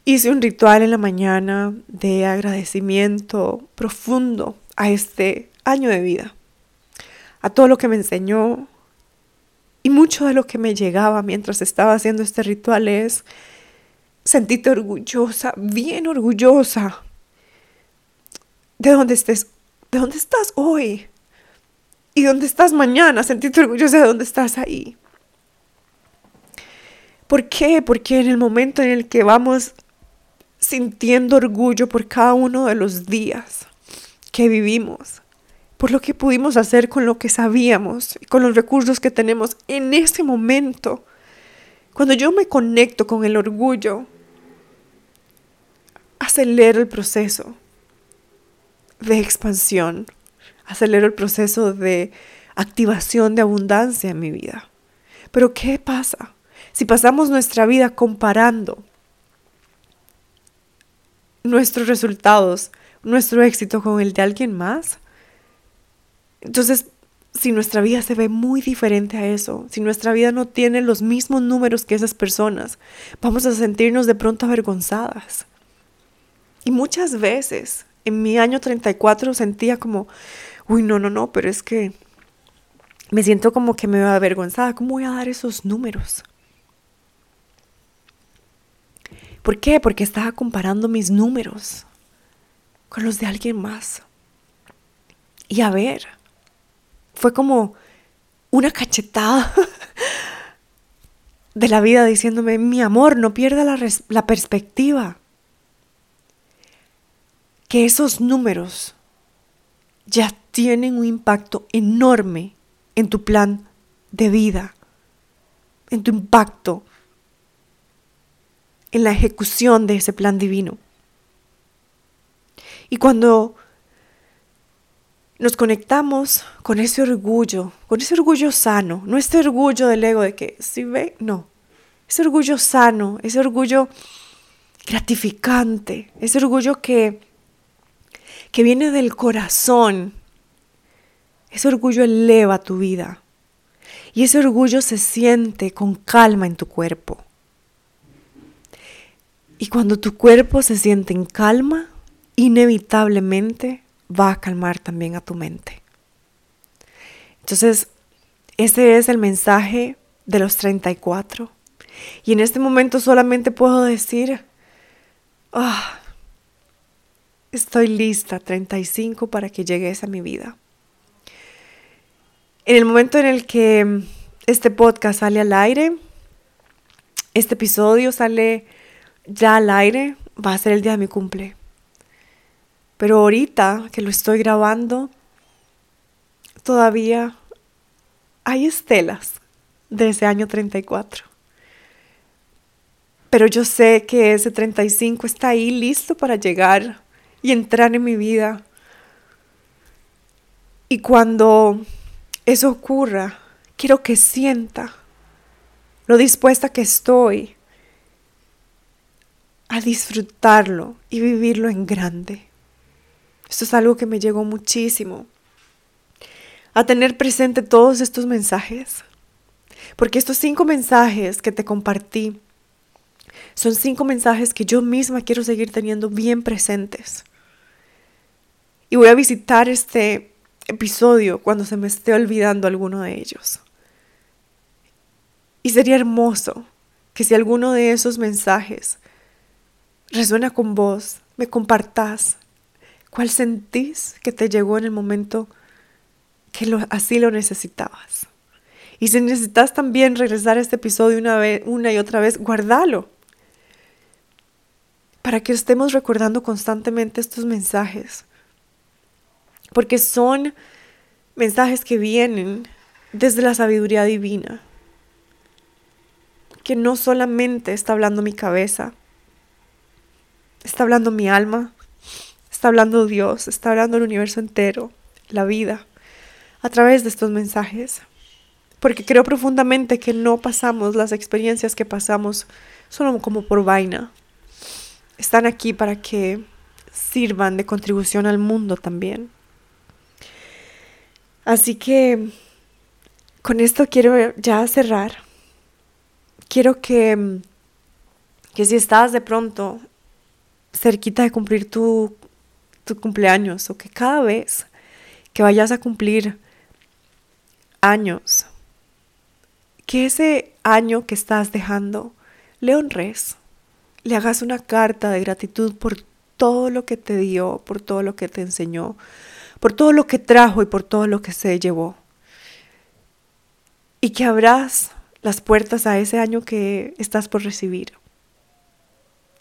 Hice un ritual en la mañana de agradecimiento profundo a este año de vida, a todo lo que me enseñó y mucho de lo que me llegaba mientras estaba haciendo este ritual es Sentite orgullosa, bien orgullosa de dónde estés, de dónde estás hoy y dónde estás mañana. Sentite orgullosa de dónde estás ahí. ¿Por qué? Porque en el momento en el que vamos sintiendo orgullo por cada uno de los días que vivimos, por lo que pudimos hacer con lo que sabíamos y con los recursos que tenemos en ese momento, cuando yo me conecto con el orgullo, acelero el proceso de expansión, acelero el proceso de activación de abundancia en mi vida. Pero ¿qué pasa si pasamos nuestra vida comparando nuestros resultados, nuestro éxito con el de alguien más? Entonces, si nuestra vida se ve muy diferente a eso, si nuestra vida no tiene los mismos números que esas personas, vamos a sentirnos de pronto avergonzadas. Y muchas veces en mi año 34 sentía como, uy, no, no, no, pero es que me siento como que me veo avergonzada. ¿Cómo voy a dar esos números? ¿Por qué? Porque estaba comparando mis números con los de alguien más. Y a ver, fue como una cachetada de la vida diciéndome, mi amor, no pierda la, la perspectiva. Que esos números ya tienen un impacto enorme en tu plan de vida, en tu impacto, en la ejecución de ese plan divino. Y cuando nos conectamos con ese orgullo, con ese orgullo sano, no este orgullo del ego de que si ve, no, ese orgullo sano, ese orgullo gratificante, ese orgullo que, que viene del corazón, ese orgullo eleva tu vida y ese orgullo se siente con calma en tu cuerpo. Y cuando tu cuerpo se siente en calma, inevitablemente va a calmar también a tu mente. Entonces, ese es el mensaje de los 34. Y en este momento solamente puedo decir, ah, estoy lista, 35, para que llegues a mi vida. En el momento en el que este podcast sale al aire, este episodio sale ya al aire, va a ser el día de mi cumple. Pero ahorita que lo estoy grabando, todavía hay estelas de ese año 34. Pero yo sé que ese 35 está ahí listo para llegar y entrar en mi vida. Y cuando eso ocurra, quiero que sienta lo dispuesta que estoy a disfrutarlo y vivirlo en grande. Esto es algo que me llegó muchísimo. A tener presente todos estos mensajes. Porque estos cinco mensajes que te compartí son cinco mensajes que yo misma quiero seguir teniendo bien presentes. Y voy a visitar este episodio cuando se me esté olvidando alguno de ellos. Y sería hermoso que si alguno de esos mensajes resuena con vos, me compartas cuál sentís que te llegó en el momento que lo, así lo necesitabas. Y si necesitas también regresar a este episodio una, vez, una y otra vez, guardalo. Para que estemos recordando constantemente estos mensajes porque son mensajes que vienen desde la sabiduría divina, que no solamente está hablando mi cabeza, está hablando mi alma, está hablando Dios, está hablando el universo entero, la vida, a través de estos mensajes. Porque creo profundamente que no pasamos las experiencias que pasamos solo como por vaina. Están aquí para que sirvan de contribución al mundo también. Así que con esto quiero ya cerrar. Quiero que, que si estás de pronto cerquita de cumplir tu, tu cumpleaños o que cada vez que vayas a cumplir años, que ese año que estás dejando le honres, le hagas una carta de gratitud por todo lo que te dio, por todo lo que te enseñó, por todo lo que trajo y por todo lo que se llevó. Y que abras las puertas a ese año que estás por recibir.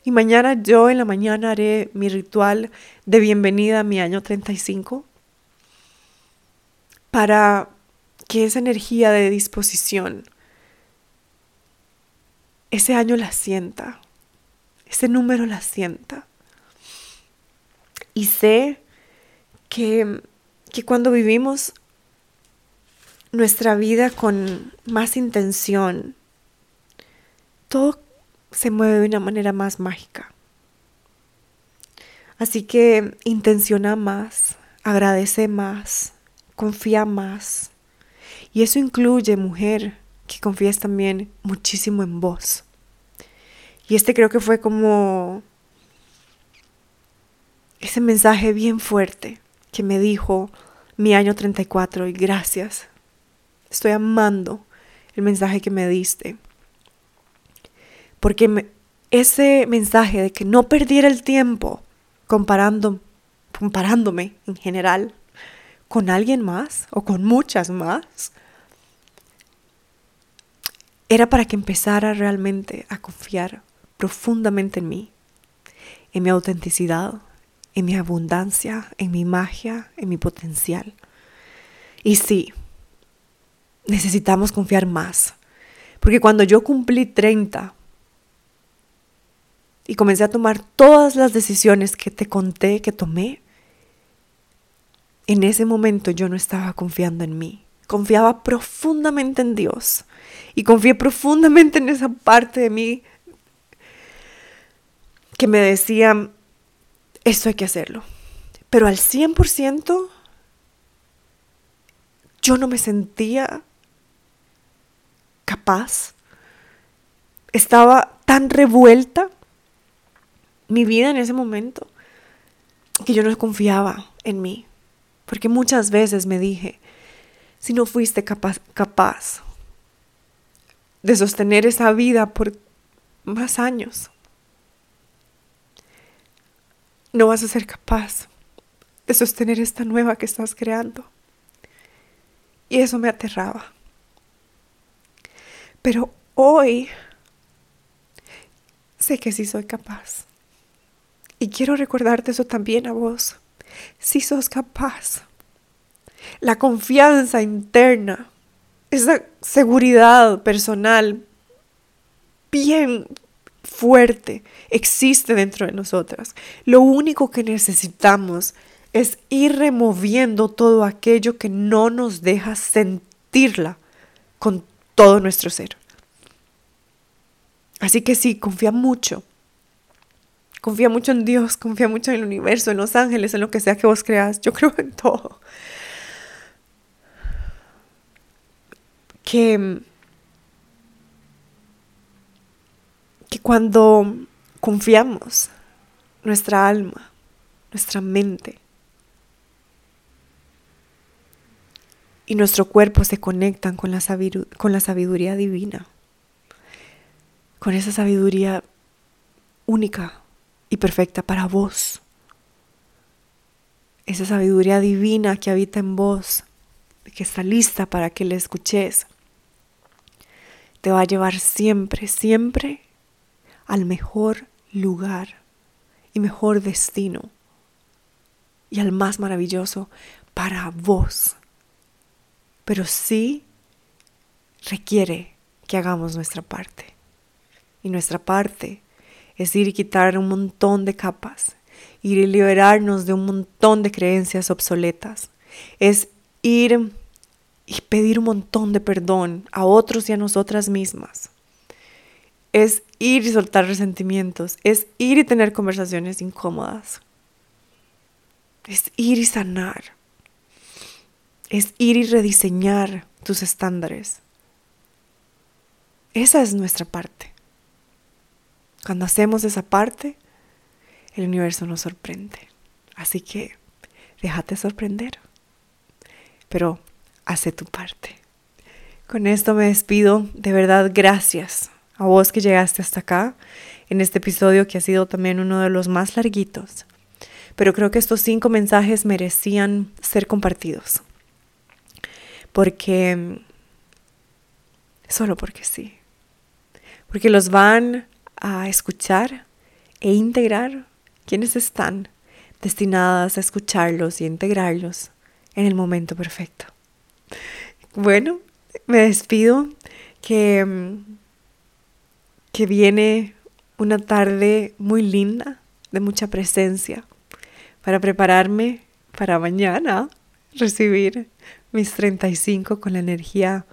Y mañana yo en la mañana haré mi ritual de bienvenida a mi año 35 para que esa energía de disposición, ese año la sienta, ese número la sienta. Y sé que, que cuando vivimos nuestra vida con más intención, todo se mueve de una manera más mágica. Así que intenciona más, agradece más, confía más. Y eso incluye, mujer, que confíes también muchísimo en vos. Y este creo que fue como ese mensaje bien fuerte que me dijo mi año 34 y gracias. Estoy amando el mensaje que me diste. Porque ese mensaje de que no perdiera el tiempo comparando, comparándome en general con alguien más o con muchas más, era para que empezara realmente a confiar profundamente en mí, en mi autenticidad, en mi abundancia, en mi magia, en mi potencial. Y sí, necesitamos confiar más, porque cuando yo cumplí 30, y comencé a tomar todas las decisiones que te conté que tomé, en ese momento yo no estaba confiando en mí. Confiaba profundamente en Dios y confié profundamente en esa parte de mí que me decía, esto hay que hacerlo. Pero al 100% yo no me sentía capaz. Estaba tan revuelta mi vida en ese momento que yo no confiaba en mí. Porque muchas veces me dije, si no fuiste capaz, capaz de sostener esa vida por más años, no vas a ser capaz de sostener esta nueva que estás creando. Y eso me aterraba. Pero hoy sé que sí soy capaz. Y quiero recordarte eso también a vos. Si sos capaz. La confianza interna, esa seguridad personal bien fuerte existe dentro de nosotras. Lo único que necesitamos es ir removiendo todo aquello que no nos deja sentirla con todo nuestro ser. Así que sí, confía mucho Confía mucho en Dios, confía mucho en el universo, en los ángeles, en lo que sea que vos creas. Yo creo en todo. Que, que cuando confiamos, nuestra alma, nuestra mente y nuestro cuerpo se conectan con la, con la sabiduría divina, con esa sabiduría única y perfecta para vos. Esa sabiduría divina que habita en vos, que está lista para que le escuches, te va a llevar siempre, siempre al mejor lugar y mejor destino y al más maravilloso para vos. Pero sí requiere que hagamos nuestra parte. Y nuestra parte es ir y quitar un montón de capas, ir y liberarnos de un montón de creencias obsoletas, es ir y pedir un montón de perdón a otros y a nosotras mismas. Es ir y soltar resentimientos, es ir y tener conversaciones incómodas. Es ir y sanar. Es ir y rediseñar tus estándares. Esa es nuestra parte. Cuando hacemos esa parte, el universo nos sorprende. Así que déjate sorprender. Pero hace tu parte. Con esto me despido. De verdad, gracias a vos que llegaste hasta acá en este episodio que ha sido también uno de los más larguitos. Pero creo que estos cinco mensajes merecían ser compartidos. Porque... Solo porque sí. Porque los van a escuchar e integrar quienes están destinadas a escucharlos y integrarlos en el momento perfecto. Bueno, me despido que, que viene una tarde muy linda, de mucha presencia, para prepararme para mañana recibir mis 35 con la energía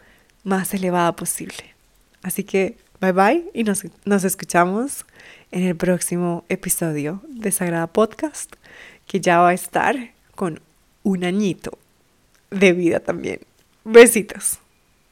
más elevada posible. Así que bye bye y nos, nos escuchamos en el próximo episodio de Sagrada Podcast, que ya va a estar con un añito de vida también. Besitos.